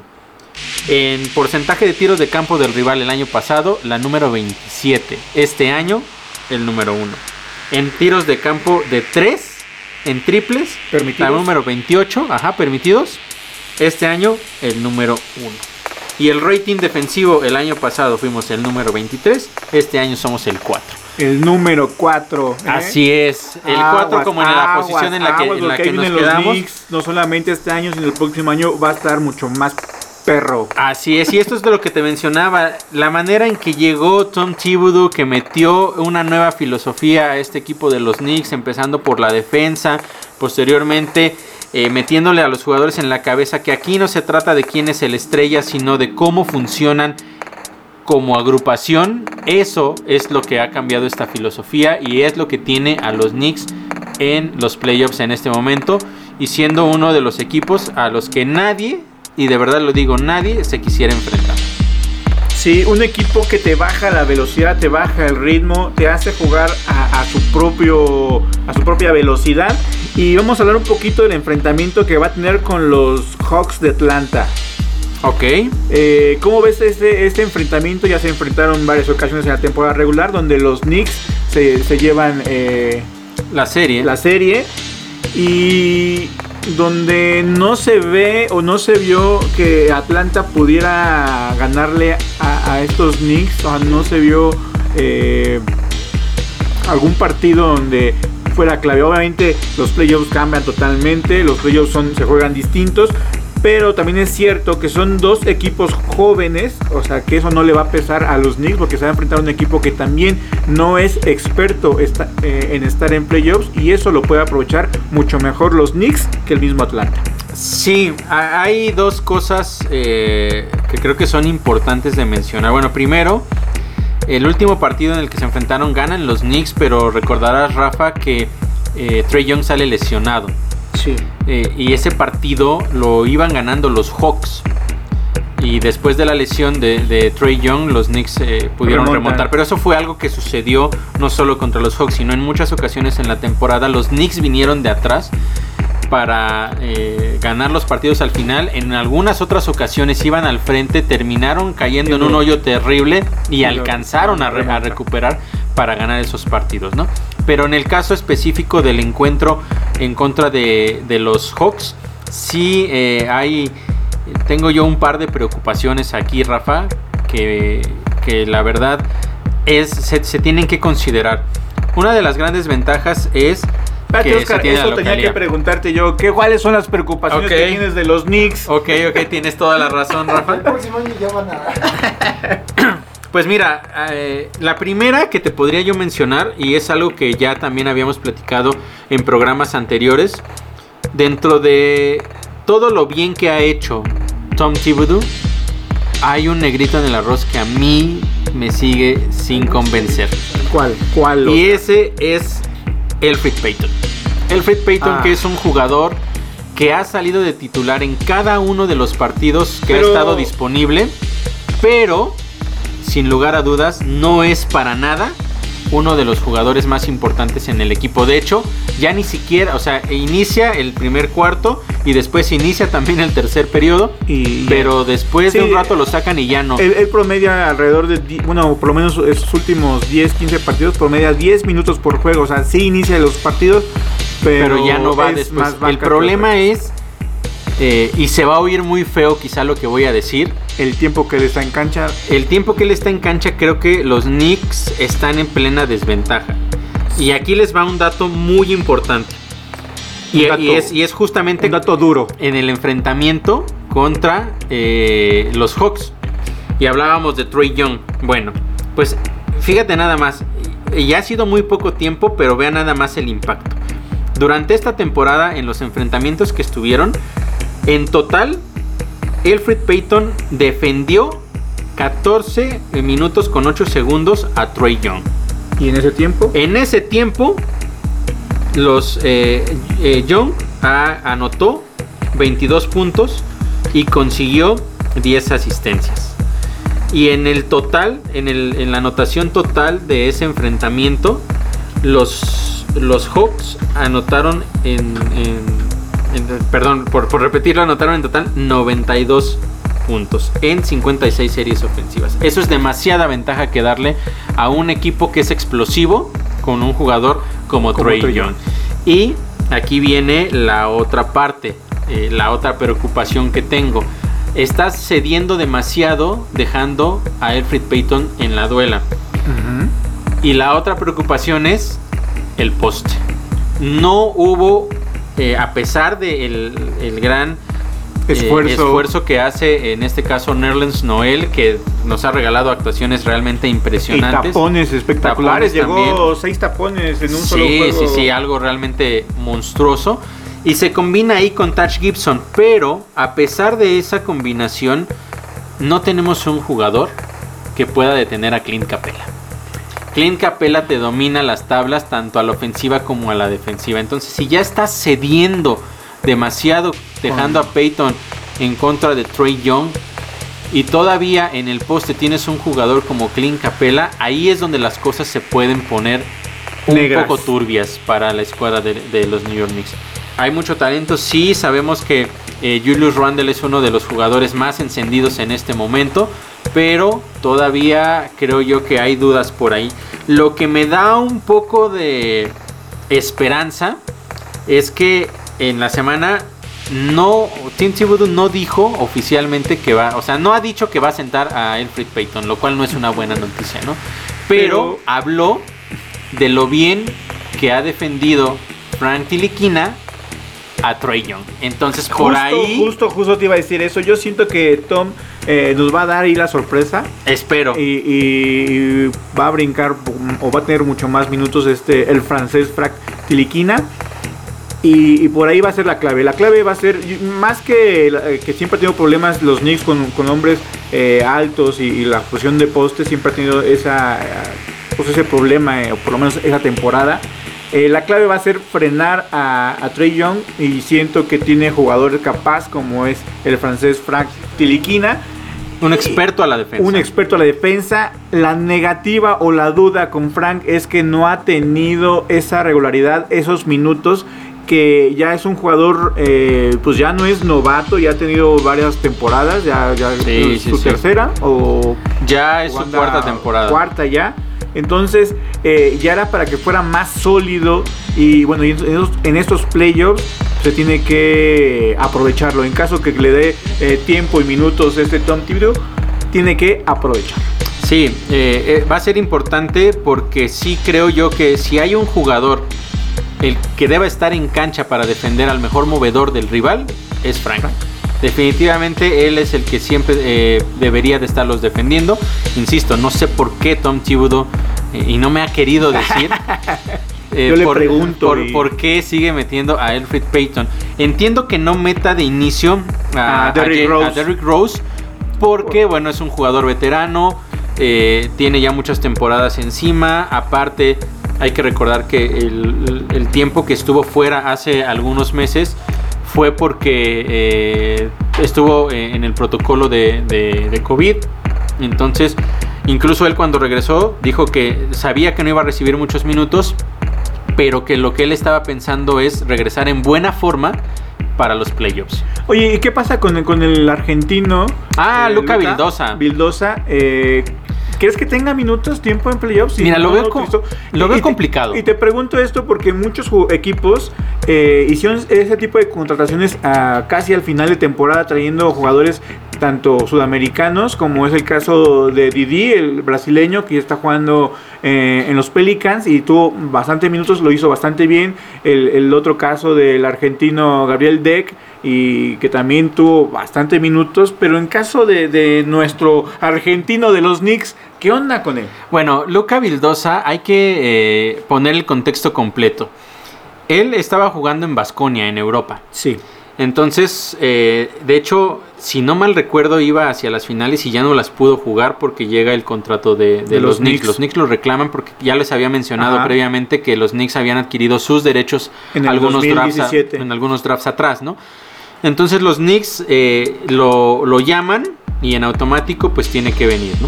En porcentaje de tiros de campo del rival el año pasado la número 27. Este año el número 1. En tiros de campo de 3, en triples, Permitidos. la número 28, ajá, permitidos. Este año el número 1. Y el rating defensivo el año pasado fuimos el número 23, este año somos el 4. El número 4. Así es, el 4 como en la posición en la que, en la que nos quedamos. no solamente este año, sino el próximo año va a estar mucho más perro. Así es, y esto es de lo que te mencionaba, la manera en que llegó Tom Thibodeau, que metió una nueva filosofía a este equipo de los Knicks, empezando por la defensa, posteriormente eh, metiéndole a los jugadores en la cabeza que aquí no se trata de quién es el estrella, sino de cómo funcionan como agrupación. Eso es lo que ha cambiado esta filosofía y es lo que tiene a los Knicks en los playoffs en este momento y siendo uno de los equipos a los que nadie, y de verdad lo digo, nadie se quisiera enfrentar. Sí, un equipo que te baja la velocidad, te baja el ritmo, te hace jugar a, su propio a su propia velocidad. Y vamos a hablar un poquito del enfrentamiento que va a tener con los Hawks de Atlanta. Ok, Eh, ¿Cómo ves este, este enfrentamiento? Ya se enfrentaron en varias ocasiones en la temporada regular, donde los Knicks se, se llevan eh, la serie. la serie y donde no se ve o no se vio que Atlanta pudiera ganarle a, a estos Knicks, o sea, no se vio eh, algún partido donde fuera clave. Obviamente los playoffs cambian totalmente, los playoffs son, se juegan distintos. Pero también es cierto que son dos equipos jóvenes, o sea que eso no le va a pesar a los Knicks porque se va a enfrentar a un equipo que también no es experto eh, en estar en playoffs y eso lo puede aprovechar mucho mejor los Knicks que el mismo Atlanta. Sí, ha- hay dos cosas eh, que creo que son importantes de mencionar. Bueno, primero, el último partido en el que se enfrentaron ganan los Knicks, pero recordarás, Rafa, que eh, Trey Young sale lesionado. Sí. Eh, y ese partido lo iban ganando los Hawks. Y después de la lesión de, de Trey Young, los Knicks eh, pudieron Remontan. remontar. Pero eso fue algo que sucedió no solo contra los Hawks, sino en muchas ocasiones en la temporada. Los Knicks vinieron de atrás para eh, ganar los partidos al final. En algunas otras ocasiones iban al frente, terminaron cayendo en un hoyo terrible y alcanzaron a, re- a recuperar para ganar esos partidos, ¿no? Pero en el caso específico del encuentro en contra de, de los Hawks, sí eh, hay, tengo yo un par de preocupaciones aquí, Rafa, que, que la verdad es, se, se tienen que considerar. Una de las grandes ventajas es Espérate, que Oscar, se tiene la eso tenía que preguntarte yo. ¿qué, ¿Cuáles son las preocupaciones Ok. que tienes de los Knicks? Ok, ok, tienes toda la razón, Rafa. El próximo año ya van a. Pues mira, eh, la primera que te podría yo mencionar, y es algo que ya también habíamos platicado en programas anteriores, dentro de todo lo bien que ha hecho Tom Thibodeau, hay un negrito en el arroz que a mí me sigue sin convencer. ¿Cuál? ¿Cuál? Y ese es Elfrid Payton. Elfrid Payton, Ah. que es un jugador que ha salido de titular en cada uno de los partidos que Pero- ha estado disponible, pero sin lugar a dudas no es para nada uno de los jugadores más importantes en el equipo. De hecho, ya ni siquiera, o sea, inicia el primer cuarto y después inicia también el tercer periodo, Y- pero después de un rato lo sacan y ya no. Él, él promedia alrededor de, bueno, por lo menos esos últimos 10, 15 partidos, promedia 10 minutos por juego. O sea, sí inicia los partidos, pero, pero, ya no va es después. El problema es, eh, y se va a oír muy feo quizá lo que voy a decir, el tiempo que él está en cancha. el tiempo que él está en cancha creo que los Knicks están en plena desventaja. Y aquí les va un dato muy importante. Y, Un dato- y es, y es justamente Un dato duro. en el enfrentamiento contra eh, los Hawks. Y hablábamos de Trey Young. Bueno, pues fíjate nada más. Ya ha sido muy poco tiempo, pero vea nada más el impacto. Durante esta temporada, en los enfrentamientos que estuvieron, en total, Elfrid Payton defendió 14 minutos con 8 segundos a Trey Young. Y en ese tiempo, En ese tiempo, los eh, eh, Young anotó 22 puntos y consiguió 10 asistencias. Y en el total, en, el- en la anotación total de ese enfrentamiento, los, los Hawks anotaron en- perdón, por, por repetirlo, anotaron en total 92 puntos en 56 series ofensivas. Eso es demasiada ventaja que darle a un equipo que es explosivo con un jugador como, Como Trey Young. Y aquí viene la otra parte, eh, la otra preocupación que tengo. Estás cediendo demasiado dejando a Elfrid Payton en la duela. Y la otra preocupación es el poste. No hubo, eh, a pesar del el gran eh, Esfuerzo. que hace en este caso Nerlens Noel, que nos ha regalado actuaciones realmente y impresionantes. tapones espectaculares. Tapones Llegó también. seis tapones en un sí, solo juego. sí, sí, algo realmente monstruoso. Y se combina ahí con Touch Gibson. Pero a pesar de esa combinación, no tenemos un jugador que pueda detener a Clint Capella. Clint Capella te domina las tablas tanto a la ofensiva como a la defensiva. Entonces, si ya estás cediendo demasiado, dejando a Peyton en contra de Trey Young, y todavía en el poste tienes un jugador como Clint Capella, ahí es donde las cosas se pueden poner un Negras. poco turbias para la escuadra de, de los New York Knicks. Hay mucho talento, sí, sabemos que eh, Julius Randle es uno de los jugadores más encendidos en este momento, pero todavía creo yo que hay dudas por ahí. Lo que me da un poco de esperanza es que en la semana no Tim Thibodeau no dijo oficialmente que va, o sea, no ha dicho que va a sentar a Elfrid Payton, lo cual no es una buena noticia, ¿no? Pero, Pero- habló de lo bien que ha defendido Frank Tiliquina a Trey Young. Entonces, por Justo, ahí justo, justo te iba a decir eso. Yo siento que Tom eh, nos va a dar ahí la sorpresa. espero. Y, y va a brincar o va a tener mucho más minutos este el francés Frank Tiliquina. Y, y por ahí va a ser la clave. La clave va a ser, más que, que siempre ha tenido problemas los Knicks con, con hombres eh, altos y, y la fusión de postes, siempre ha tenido esa, eh, pues ese problema, eh, o por lo menos esa temporada. Eh, la clave va a ser frenar a, a Trey Young y siento que tiene jugadores capaz como es el francés Frank Tiliquina un experto a la defensa. un experto a la defensa. La negativa o la duda con Frank es que no ha tenido esa regularidad, esos minutos. Que ya es un jugador, eh, pues ya no es novato, ya ha tenido varias temporadas, ya, ya Sí, es sí, su sí. tercera o ya es su cuarta temporada. Cuarta ya. Entonces, eh, ya era para que fuera más sólido. Y bueno, en, estos, en estos playoffs se tiene que aprovecharlo. En caso que le dé eh, tiempo y minutos este Tom Thibodeau, tiene que aprovechar. Sí, va a ser importante porque sí creo yo que si hay un jugador el que deba estar en cancha para defender al mejor movedor del rival es Frank. Definitivamente él es el que siempre eh, debería de estarlos defendiendo. Insisto, no sé por qué Tom Thibodeau eh, y no me ha querido decir. eh, Yo le por, pregunto por, y- por qué sigue metiendo a Elfrid Payton. Entiendo que no meta de inicio a, A Derrick a- Rose. a Derrick Rose porque, bueno, es un jugador veterano, eh, tiene ya muchas temporadas encima, aparte hay que recordar que el, el tiempo que estuvo fuera hace algunos meses fue porque eh, estuvo eh, en el protocolo de, de- de COVID. Entonces, incluso él cuando regresó dijo que sabía que no iba a recibir muchos minutos, pero que lo que él estaba pensando es regresar en buena forma para los playoffs. Oye, ¿y qué pasa con, el- con el argentino? Ah, Luca Vildosa. Vildosa, eh, ¿crees que tenga minutos, tiempo en playoffs? Mira, lo veo co- utilizó- lo veo y te- complicado. Y te pregunto esto porque muchos equipos eh, hicieron ese tipo de contrataciones a casi al final de temporada trayendo jugadores tanto sudamericanos como es el caso de Didi, el brasileño que ya está jugando eh, en los Pelicans y tuvo bastante minutos, lo hizo bastante bien. El, el otro caso del argentino Gabriel Deck y que también tuvo bastante minutos, pero en caso de, de nuestro argentino de los Knicks, ¿qué onda con él? Bueno, Luca Vildosa, hay que eh, poner el contexto completo. Él estaba jugando en Basconia, en Europa. Sí. Entonces, eh, de hecho, si no mal recuerdo, iba hacia las finales y ya no las pudo jugar porque llega el contrato de, de De los, los Knicks. Knicks. Los Knicks lo reclaman porque ya les había mencionado Ajá. previamente que los Knicks habían adquirido sus derechos En algunos drafts a- 2017. en algunos drafts atrás, ¿no? Entonces los Knicks eh, lo, lo llaman y en automático pues tiene que venir, ¿no?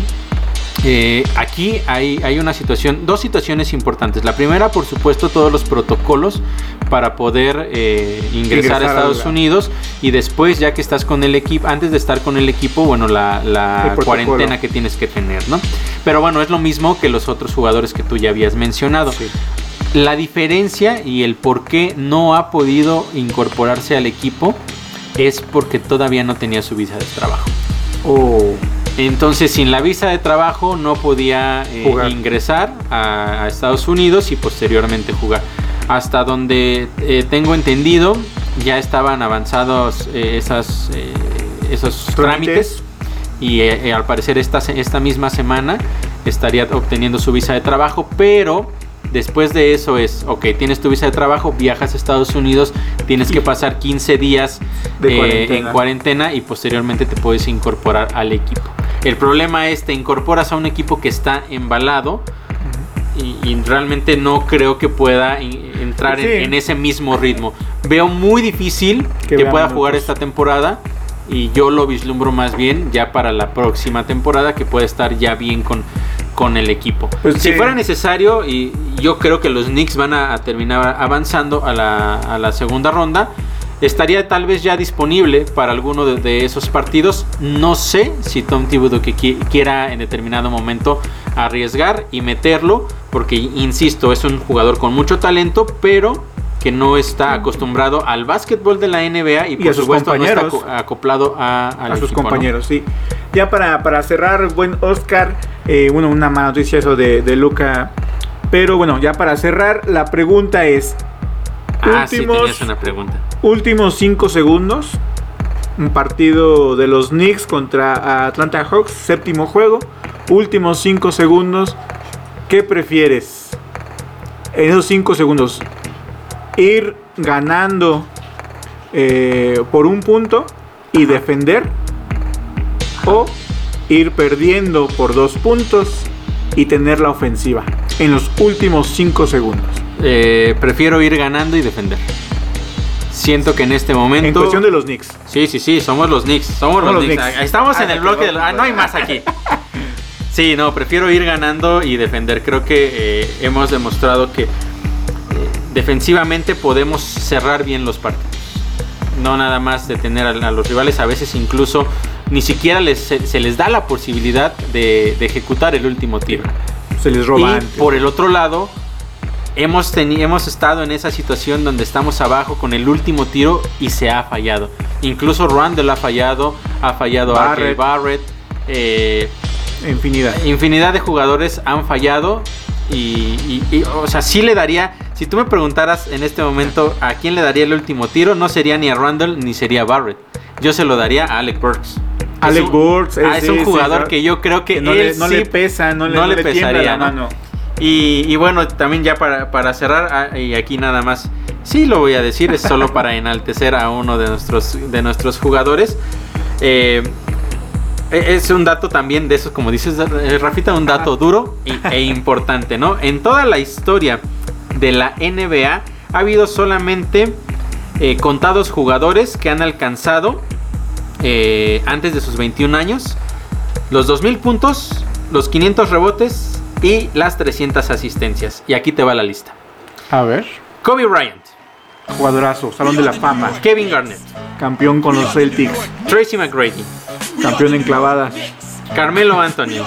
Eh, aquí hay, hay una situación, dos situaciones importantes. La primera, por supuesto, todos los protocolos para poder eh, ingresar, Ingresar a Estados a Unidos y después, ya que estás con el equipo, antes de estar con el equipo, bueno, la, cuarentena que tienes que tener, ¿no? Pero bueno, es lo mismo que los otros jugadores que tú ya habías mencionado. Sí. La diferencia y el por qué no ha podido incorporarse al equipo es porque todavía no tenía su visa de trabajo. Oh. Entonces, sin la visa de trabajo no podía eh, ingresar a, a Estados Unidos y posteriormente jugar. Hasta donde eh, tengo entendido, ya estaban avanzados eh, esas, esos Trámites. trámites. Y al parecer esta, esta misma semana estaría obteniendo su visa de trabajo, pero después de eso es, ok, tienes tu visa de trabajo, viajas a Estados Unidos, tienes que pasar 15 días eh, cuarentena. en cuarentena y posteriormente te puedes incorporar al equipo. El problema es te incorporas a un equipo que está embalado y, y realmente no creo que pueda entrar en, Sí. en ese mismo ritmo. Veo muy difícil Que pueda jugar esta temporada y yo lo vislumbro más bien ya para la próxima temporada que puede estar ya bien con, con el equipo. Pues si sí. fuera necesario, y yo creo que los Knicks van a, a terminar avanzando a la, a la segunda ronda, estaría tal vez ya disponible para alguno de, de esos partidos. No sé si Tom Thibodeau que qui- quiera en determinado momento arriesgar y meterlo, porque insisto, es un jugador con mucho talento, pero que no está acostumbrado al básquetbol de la NBA y, Y por a sus supuesto no está acoplado a, a sus equipo, ¿no? compañeros, sí. Ya para, para cerrar, buen Oscar, eh, bueno, una mala noticia eso de, de Luca. Pero bueno, ya para cerrar, la pregunta es: Ah, sí, últimos, tenías una pregunta. últimos 5 segundos. Un partido de los Knicks contra Atlanta Hawks, séptimo juego. Últimos 5 segundos. ¿Qué prefieres? En esos 5 segundos, ir ganando eh, por un punto y defender o ir perdiendo por dos puntos y tener la ofensiva en los últimos 5 segundos. Eh, prefiero ir ganando y defender. Siento que en este momento. En cuestión de los Knicks. Sí, sí, sí, somos los Knicks. Somos los, los Knicks. Knicks. Estamos Ah, en el bloque de los. Ah, no hay más aquí. Sí, no, prefiero ir ganando y defender. Creo que eh, hemos demostrado que eh, defensivamente podemos cerrar bien los partidos. No nada más detener a, a los rivales. A veces incluso ni siquiera les, se, se les da la posibilidad de, de ejecutar el último tiro. Se les roba Y antes. por el otro lado, hemos, hemos estado en esa situación donde estamos abajo con el último tiro y se ha fallado. Incluso Randall ha fallado, ha fallado Barrett. Barrett, Barrett eh, Infinidad. infinidad de jugadores han fallado. Y, y- y, o sea, sí le daría. Si tú me preguntaras en este momento a quién le daría el último tiro, no sería ni a Randall ni sería Barrett. Yo se lo daría a Alec Burks. Alec es un, Burks, es un sí, jugador que yo creo que, Que no, él le, no sí le pesa, no le, no no le pesaría, la ¿no? Y, y bueno, también ya para, para cerrar, ah, y aquí nada más, sí lo voy a decir, es solo para enaltecer a uno de nuestros, de nuestros jugadores. Eh, e- es un dato también de esos, como dices, eh, Rafita, un dato duro e importante, ¿no? En toda la historia de la NBA ha habido solamente eh, contados jugadores que han alcanzado eh, antes de sus 21 años los 2000 puntos, los 500 rebotes y las 300 asistencias. Y aquí te va la lista. A ver. Kobe Bryant, Jugadorazo, Salón de la Fama. Kevin Garnett, Campeón con los Celtics. Tracy McGrady, Campeón en clavadas. Carmelo Anthony.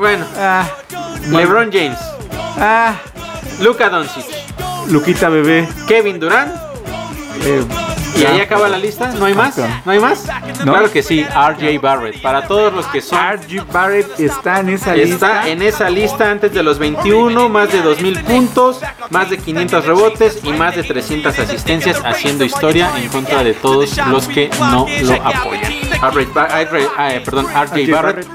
Bueno, Ah, LeBron James, ah, Luka Doncic, Luquita Bebé. Kevin Durant eh, y ahí acaba la lista. ¿No hay más? ¿No hay más? No. Claro que sí, RJ Barrett. Para todos los que son R.G. Barrett está en esa lista. Está en esa lista antes de los 21, más de 2000 puntos, más de 500 rebotes y más de 300 asistencias, haciendo historia en contra de todos los que no lo apoyan. RJ Ba- RJ, ah, eh, perdón, RJ Barrett,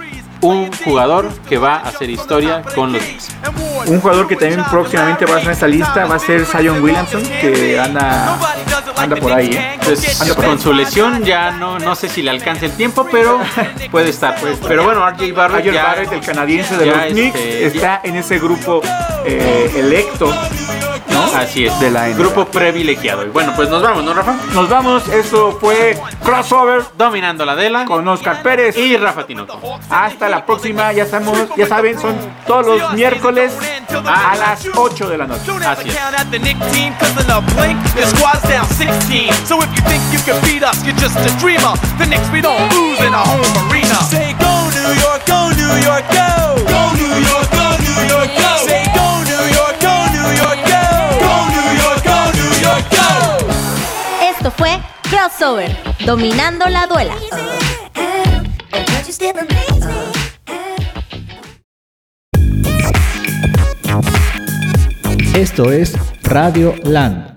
un jugador que va a hacer historia con los Knicks. Un jugador que también próximamente va a estar en esta lista va a ser Zion Williamson, que anda, anda por ahí. ¿eh? Anda por con ahí. su lesión ya no, no sé si le alcanza el tiempo, pero puede estar. Pero bueno, RJ Barrett el canadiense de los Knicks, este, está en ese grupo eh, electo. Así es, De la NBA. grupo privilegiado. Y bueno, pues nos vamos, ¿no, Rafa? Nos vamos, eso fue Crossover Dominando la Dela con Oscar Pérez. y Rafa Tinoco. Hasta la próxima, ya estamos, ya saben, son todos los miércoles a las 8 de la noche. Así es. count out the Nick team, cause in a blink, your squad's down 16. So if you think you can beat us, you're just a dreamer. The Knicks, we don't lose in a home arena. Say go New York, go New York, go! Go New York, go Crossover, dominando la duela. Esto es Radio Land.